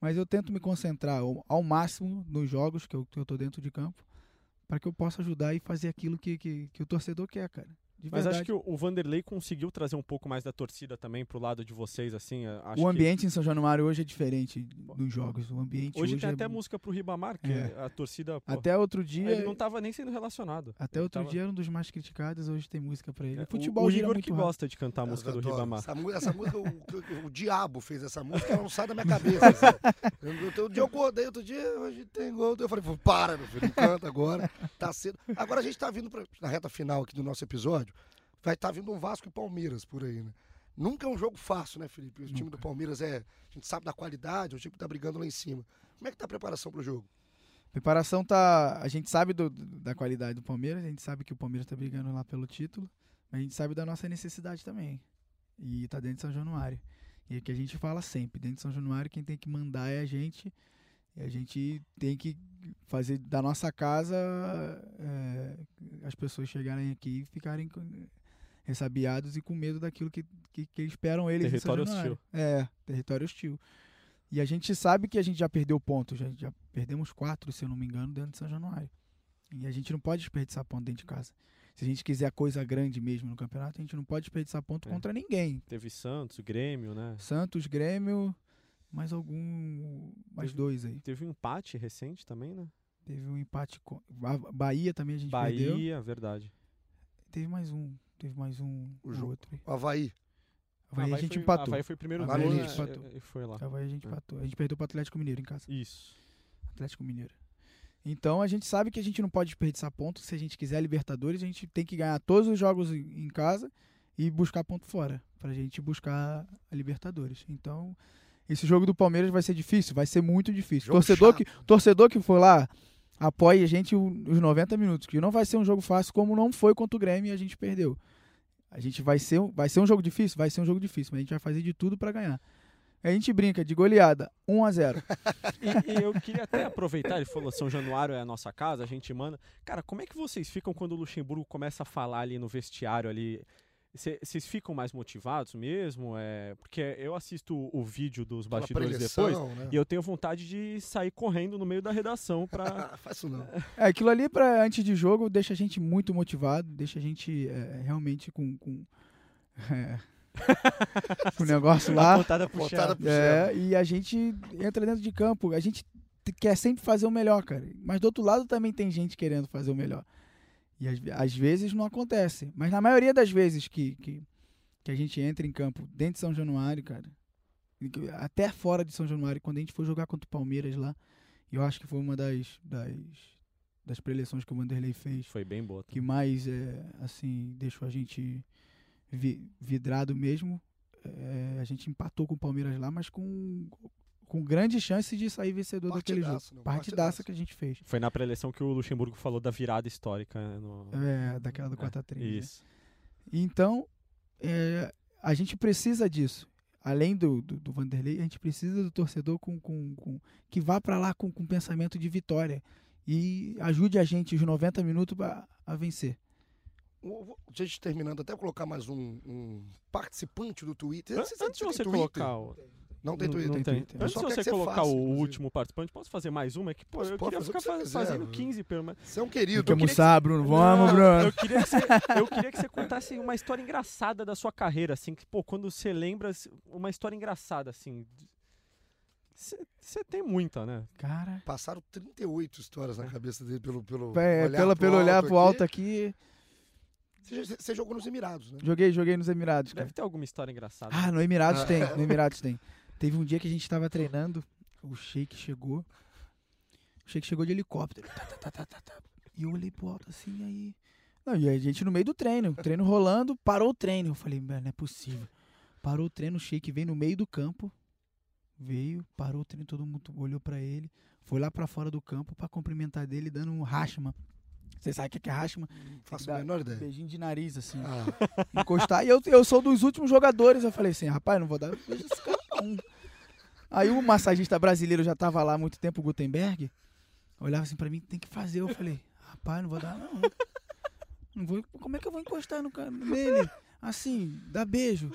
Mas eu tento me concentrar ao, máximo nos jogos que eu, tô dentro de campo para que eu possa ajudar e fazer aquilo que, que, que o torcedor quer, cara. De Mas verdade. acho que o, o Vanderlei conseguiu trazer um pouco mais da torcida também pro lado de vocês, assim. Acho o que- ambiente em São Januário hoje é diferente dos jogos. O ambiente hoje, Hoje tem é- até música pro Ribamar, que É. a torcida. pô, Até outro dia. ele não tava nem sendo relacionado. Até Ele outro tava- dia era um dos mais criticados, hoje tem música pra ele. É, futebol o, o Igor muito que rápido. gosta de cantar a música do. Ribamar. Essa, essa música, o, o- o diabo fez essa música, ela não sai da minha cabeça. assim. Eu- Outro dia eu acordei, outro dia, hoje tem gol. Eu falei, para, meu filho, não canta agora, tá cedo. Agora a gente tá vindo pra, na reta final aqui do nosso episódio, vai estar vindo um Vasco e Palmeiras por aí, né? Nunca é um jogo fácil, né, Felipe? O time do Palmeiras é, a gente sabe da qualidade, é o time que tá brigando lá em cima. Como é que tá a preparação pro jogo? Preparação tá. A gente sabe do- da qualidade do Palmeiras, a gente sabe que o Palmeiras tá brigando lá pelo título, mas a gente sabe da nossa necessidade também. E tá dentro de São Januário. E é o que a gente fala sempre, dentro de São Januário, quem tem que mandar é a gente. E a gente tem que fazer da nossa casa é, as pessoas chegarem aqui e ficarem com- ressabiados e com medo daquilo que, que, que esperam eles Território Januário. É, território hostil. E a gente sabe que a gente já perdeu pontos, já, já perdemos quatro, se eu não me engano, dentro de São Januário. E a gente não pode desperdiçar ponto dentro de casa. Se a gente quiser coisa grande mesmo no campeonato, a gente não pode desperdiçar ponto É. contra ninguém. Teve Santos, Grêmio, né? Santos, Grêmio, mais algum. Mais Teve- dois aí. Teve um empate recente também, né? Teve um empate com. Ba- Bahia também a gente perdeu. Bahia, verdade. Teve mais um. Teve mais um. O o jogo. outro. aí. O Havaí. Havaí a Havaí gente foi, empatou. Havaí foi primeiro Havaí gol, a né? gente empatou. E foi lá. Havaí a gente É. empatou. A gente perdeu pro Atlético Mineiro em casa. Isso. Atlético Mineiro. Então a gente sabe que a gente não pode desperdiçar ponto. Se a gente quiser a Libertadores, a gente tem que ganhar todos os jogos em em casa e buscar ponto fora. Pra gente buscar a Libertadores. Então, esse jogo do Palmeiras vai ser difícil, vai ser muito difícil. Jogo torcedor chato. que, torcedor que for lá, apoie a gente os 90 minutos. Que não vai ser um jogo fácil, como não foi contra o Grêmio e a gente perdeu. A gente vai ser, vai ser um jogo difícil? Vai ser um jogo difícil, mas a gente vai fazer de tudo pra ganhar. A gente brinca de goleada, 1 a 0 E, e eu queria até aproveitar, ele falou São Januário é a nossa casa, a gente manda. Cara, como é que vocês ficam quando o Luxemburgo começa a falar ali no vestiário ali? Cê- Vocês ficam mais motivados mesmo? É, porque eu assisto o, vídeo dos bastidores depois né? e eu tenho vontade de sair correndo no meio da redação pra. Ah, isso não. É, aquilo ali pra, antes de jogo deixa a gente muito motivado, deixa a gente é, realmente com. com é, o negócio lá. Apontada pro chão. pro É, e a gente entra dentro de campo. A gente quer sempre fazer o melhor, cara. Mas do outro lado também tem gente querendo fazer o melhor. E às, às vezes não acontece. Mas na maioria das vezes que, que, que a gente entra em campo dentro de São Januário, cara, até fora de São Januário, quando a gente foi jogar contra o Palmeiras lá, eu acho que foi uma das, das, das preleções que o Vanderlei fez Foi bem boa. que mais é, assim deixou a gente vi- vidrado mesmo. É, a gente empatou com o Palmeiras lá, mas com, com grande chance de sair vencedor daquele jogo. Partidaço, não, Partidaça partidaço. que a gente fez. Foi na preleção que o Luxemburgo falou da virada histórica. né, no- É, daquela do 4x3. né? Isso. Então, é, a gente precisa disso. Além do, do, do Vanderlei, a gente precisa do torcedor com, com, com- que vá para lá com, com pensamento de vitória e ajude a gente os 90 minutos pra, a vencer. Vou- Gente, terminando, até colocar mais um, um participante do Twitter. An- Não sei se Antes de você Twitter. colocar o. Não tem Não- Twitter. não tem tem. Twitter. Antes de você colocar fácil, o inclusive. último participante, posso fazer mais uma? É que, pô, Posso- eu queria ficar fazendo Bruno. 15 pelo menos. Você é um querido. queria que almoçar, Bruno. Vamos, Bruno. Eu queria, que você, eu queria que você contasse uma história engraçada da sua carreira, assim, que, pô, quando você lembra, assim, uma história engraçada, assim. Você tem muita, né? Cara. Passaram 38 histórias na cabeça dele pelo, pelo É, olhar pela, pro pelo olhar pro alto aqui. aqui. Você, você jogou nos Emirados, né? Joguei, joguei nos Emirados, cara. Deve ter alguma história engraçada. Ah, no Emirados Ah. tem, no Emirados tem. Teve um dia que a gente tava treinando, o Sheik chegou. O Sheik chegou de helicóptero. tá, tá, tá, tá, tá, tá. E eu olhei pro alto assim, aí. Não, e a gente no meio do treino, o treino rolando, parou o treino. Eu falei, "Mano, não é possível. Parou o treino, o Sheik veio no meio do campo. Veio, parou o treino, todo mundo olhou pra ele. Foi lá pra fora do campo pra cumprimentar dele, dando um rashma. Você sabe o que que é rashma? Faço a menor ideia. Beijinho de nariz, assim Ah, encostar. E eu, eu sou dos últimos jogadores. Eu falei assim, rapaz, não vou dar beijo nesse cara não. Aí o massagista brasileiro já tava lá há muito tempo, o Gutenberg, olhava assim pra mim, tem que fazer. Eu falei, rapaz, não vou dar não. Não vou, como é que eu vou encostar no cara, nele? Assim, dá beijo.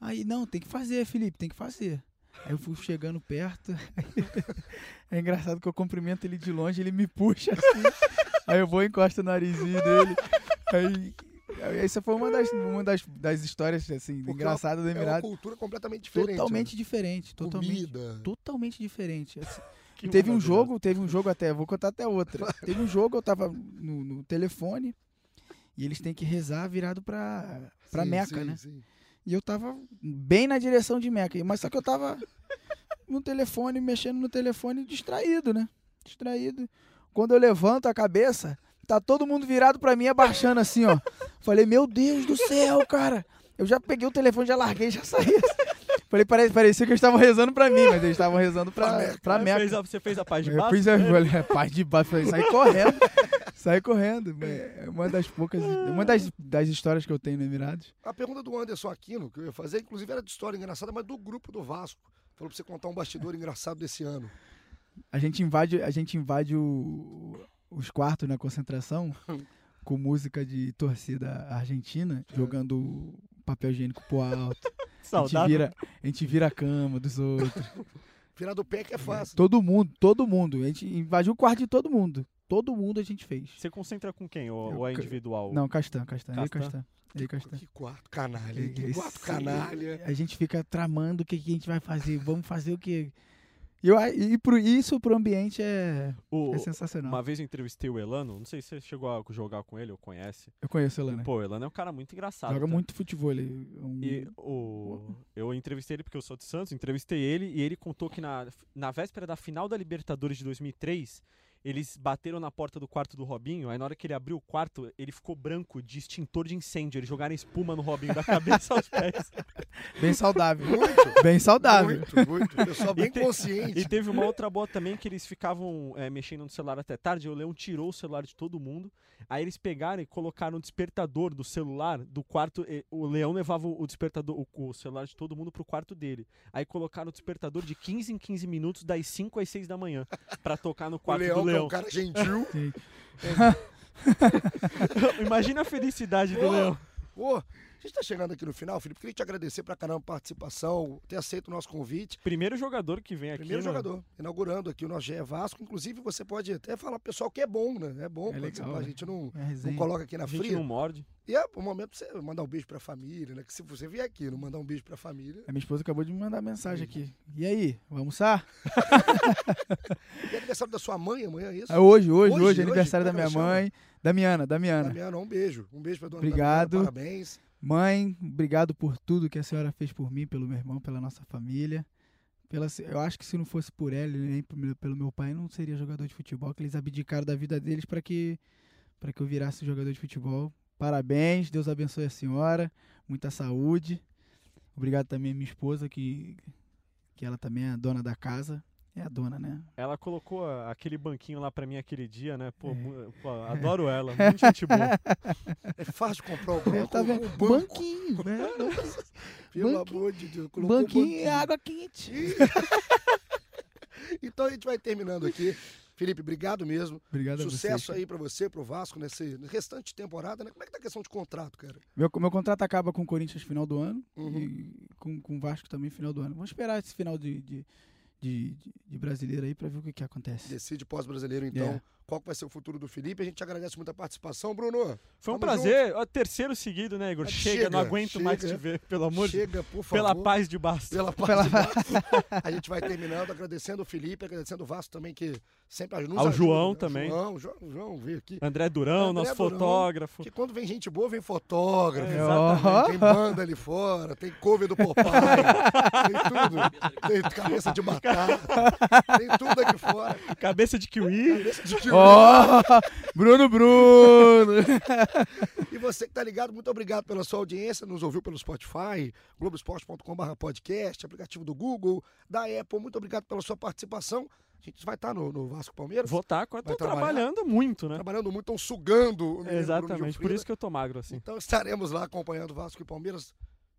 Aí, não, tem que fazer, Felipe, tem que fazer. Aí eu fui chegando perto. é engraçado que eu cumprimento ele de longe, ele me puxa assim. Aí eu vou encosto o narizinho dele. Aí, essa foi uma das, uma das, das histórias assim, Porque engraçadas do é uma cultura completamente diferente. Totalmente né? diferente, totalmente, Comida. totalmente diferente. Assim, teve um jogo, teve um jogo até, vou contar até outra. Teve um jogo, eu tava no, no telefone e eles têm que rezar virado pra, pra Sim, Meca, sim, né? sim. E eu tava bem na direção de Meca, mas só que eu tava no telefone, mexendo no telefone, distraído, né? Distraído. Quando eu levanto a cabeça, tá todo mundo virado pra mim, abaixando assim, ó. Falei, meu Deus do céu, cara. Eu já peguei o telefone, já larguei, já saí. Falei, pare- parecia que eles estavam rezando pra mim, mas eles estavam rezando pra, pra Meca. fez a- você fez a paz de Eu baixo? fiz a falei, paz de baixo, falei, saí correndo. saí correndo. É uma das poucas, uma das, das histórias que eu tenho no Emirados. A pergunta do Anderson Aquino, que eu ia fazer, inclusive era de história engraçada, mas do grupo do Vasco. Falou pra você contar um bastidor engraçado desse ano. A gente invade, a gente invade o- os quartos na concentração com música de torcida argentina, jogando papel higiênico pro alto. A gente, Saudável. vira, a gente vira a cama dos outros. Virar do pé que é fácil. Todo mundo, todo mundo. A gente invadiu o quarto de todo mundo. Todo mundo a gente fez. Você concentra com quem? Ou, Eu ou é individual? Não, Castan, Castan. Ele Castan? Castan. Ele Castan. Que quarto canalha. Que quarto canalha. A gente fica tramando o que, que a gente vai fazer. Vamos fazer o que. Eu, e pro, isso pro ambiente é, O- é sensacional. uma vez eu entrevistei o Elano, não sei se você chegou a jogar com ele ou conhece. Eu conheço ele, né? Pô, o Elano é um cara muito engraçado. Joga tá? muito futebol. Ele, é um- E o, eu entrevistei ele porque eu sou de Santos, entrevistei ele e ele contou que na, na véspera da final da Libertadores de 2003, Eles bateram na porta do quarto do Robinho, aí na hora que ele abriu o quarto, ele ficou branco de extintor de incêndio. Eles jogaram espuma no Robinho da cabeça aos pés. Bem saudável. Muito, Bem saudável. muito, muito. Pessoal bem E te- consciente. E teve uma outra boa também que eles ficavam é, mexendo no celular até tarde. O Leão tirou o celular de todo mundo. Aí eles pegaram e colocaram o despertador do celular do quarto. e O Leão levava o despertador, o, o celular de todo mundo pro quarto dele. Aí colocaram o despertador de 15 em 15 minutos, das 5 às 6 da manhã, pra tocar no O quarto Leão, do que é um cara gentil. Sim. Imagina a felicidade do Leão. A gente tá chegando aqui no final, Felipe. Queria te agradecer pra caramba a participação, ter aceito o nosso convite. Primeiro jogador que vem aqui. Primeiro né? jogador, inaugurando aqui o nosso GE Vasco. Inclusive, você pode até falar pro pessoal que é bom, né? É bom É legal, participar. A né? gente não, É não coloca aqui na A gente fria. não morde. E é o momento pra você mandar um beijo pra família, né? Que se você vier aqui não mandar um beijo pra família. A minha esposa acabou de me mandar mensagem aqui. E aí, vamos almoçar? E é aniversário da sua mãe amanhã, é isso? É hoje, hoje, Hoje, hoje, hoje? aniversário da Como é minha mãe, Damiana, Damiana. Damiana, um beijo. Um beijo pra dona Obrigado. Damiana, parabéns. Mãe, obrigado por tudo que a senhora fez por mim, pelo meu irmão, pela nossa família. Pela, eu acho que se não fosse por ela nem pelo meu, pai, não seria jogador de futebol, que eles abdicaram da vida deles para que que eu virasse jogador de futebol. Parabéns, Deus abençoe a senhora, muita saúde. Obrigado também à minha esposa que que ela também é dona da casa. É a dona, né? Ela colocou aquele banquinho lá pra mim aquele dia, né? Pô, É. pô, adoro ela. Muito gente boa. É fácil comprar o É, banco. tá o vendo? banco, Banquinho, né? pelo banquinho. amor de Deus. colocou o Banquinho e água quente. Então a gente vai terminando aqui. Felipe, obrigado mesmo. Obrigado a Sucesso aí pra você, pro Vasco, nesse restante de temporada, né? Como é que tá a questão de contrato, cara? Meu, meu contrato acaba com o Corinthians final do ano Uhum. e com, com o Vasco também final do ano. Vamos esperar esse final de, de, de, de- de brasileiro aí pra ver o que, que acontece. Decide pós-brasileiro, então, É. qual que vai ser o futuro do Felipe. A gente agradece muito a participação, Bruno. Foi um prazer. Ó, terceiro seguido, né, Igor? Chega, chega, não aguento mais chega. te ver, pelo amor de Chega, por favor. Pela paz de Bastos. Pela paz Pela- de Vasco. A gente vai terminando agradecendo o Felipe, agradecendo o Vasco também, que sempre nos Ao ajuda, João né? também. João, João, João veio aqui. André Durão, André nosso Durão. fotógrafo. Porque quando vem gente boa, vem fotógrafo. É, Ó, Tem banda ali fora, tem cover do Popeye, tem tudo. Tem cabeça de batata, tem tudo aqui fora. Cabeça de kiwi. Cabeça de kiwi. Ó, Bruno Bruno. E você que tá ligado, muito obrigado pela sua audiência, nos ouviu pelo Spotify, globoesporte.com.br podcast, aplicativo do Google, da Apple. Muito obrigado pela sua participação. A gente vai estar no, no Vasco Palmeiras, Vou estar, Vai trabalhar? trabalhando muito, né? trabalhando muito, estão sugando o Exatamente, por isso que eu tô magro assim. Então estaremos lá acompanhando Vasco e Palmeiras.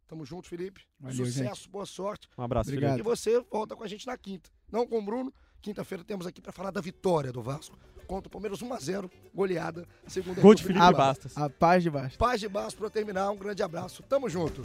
Tamo junto, Felipe. Valeu, Sucesso, boa sorte. Um abraço, Obrigado. Felipe. E você volta com a gente na quinta. Não com o Bruno. Quinta-feira temos aqui para falar da vitória do Vasco contra o Palmeiras 1x0, goleada. Segunda Gol de Felipe Bastos. A paz de baixo. Paz de Basco para terminar. Um grande abraço. Tamo junto.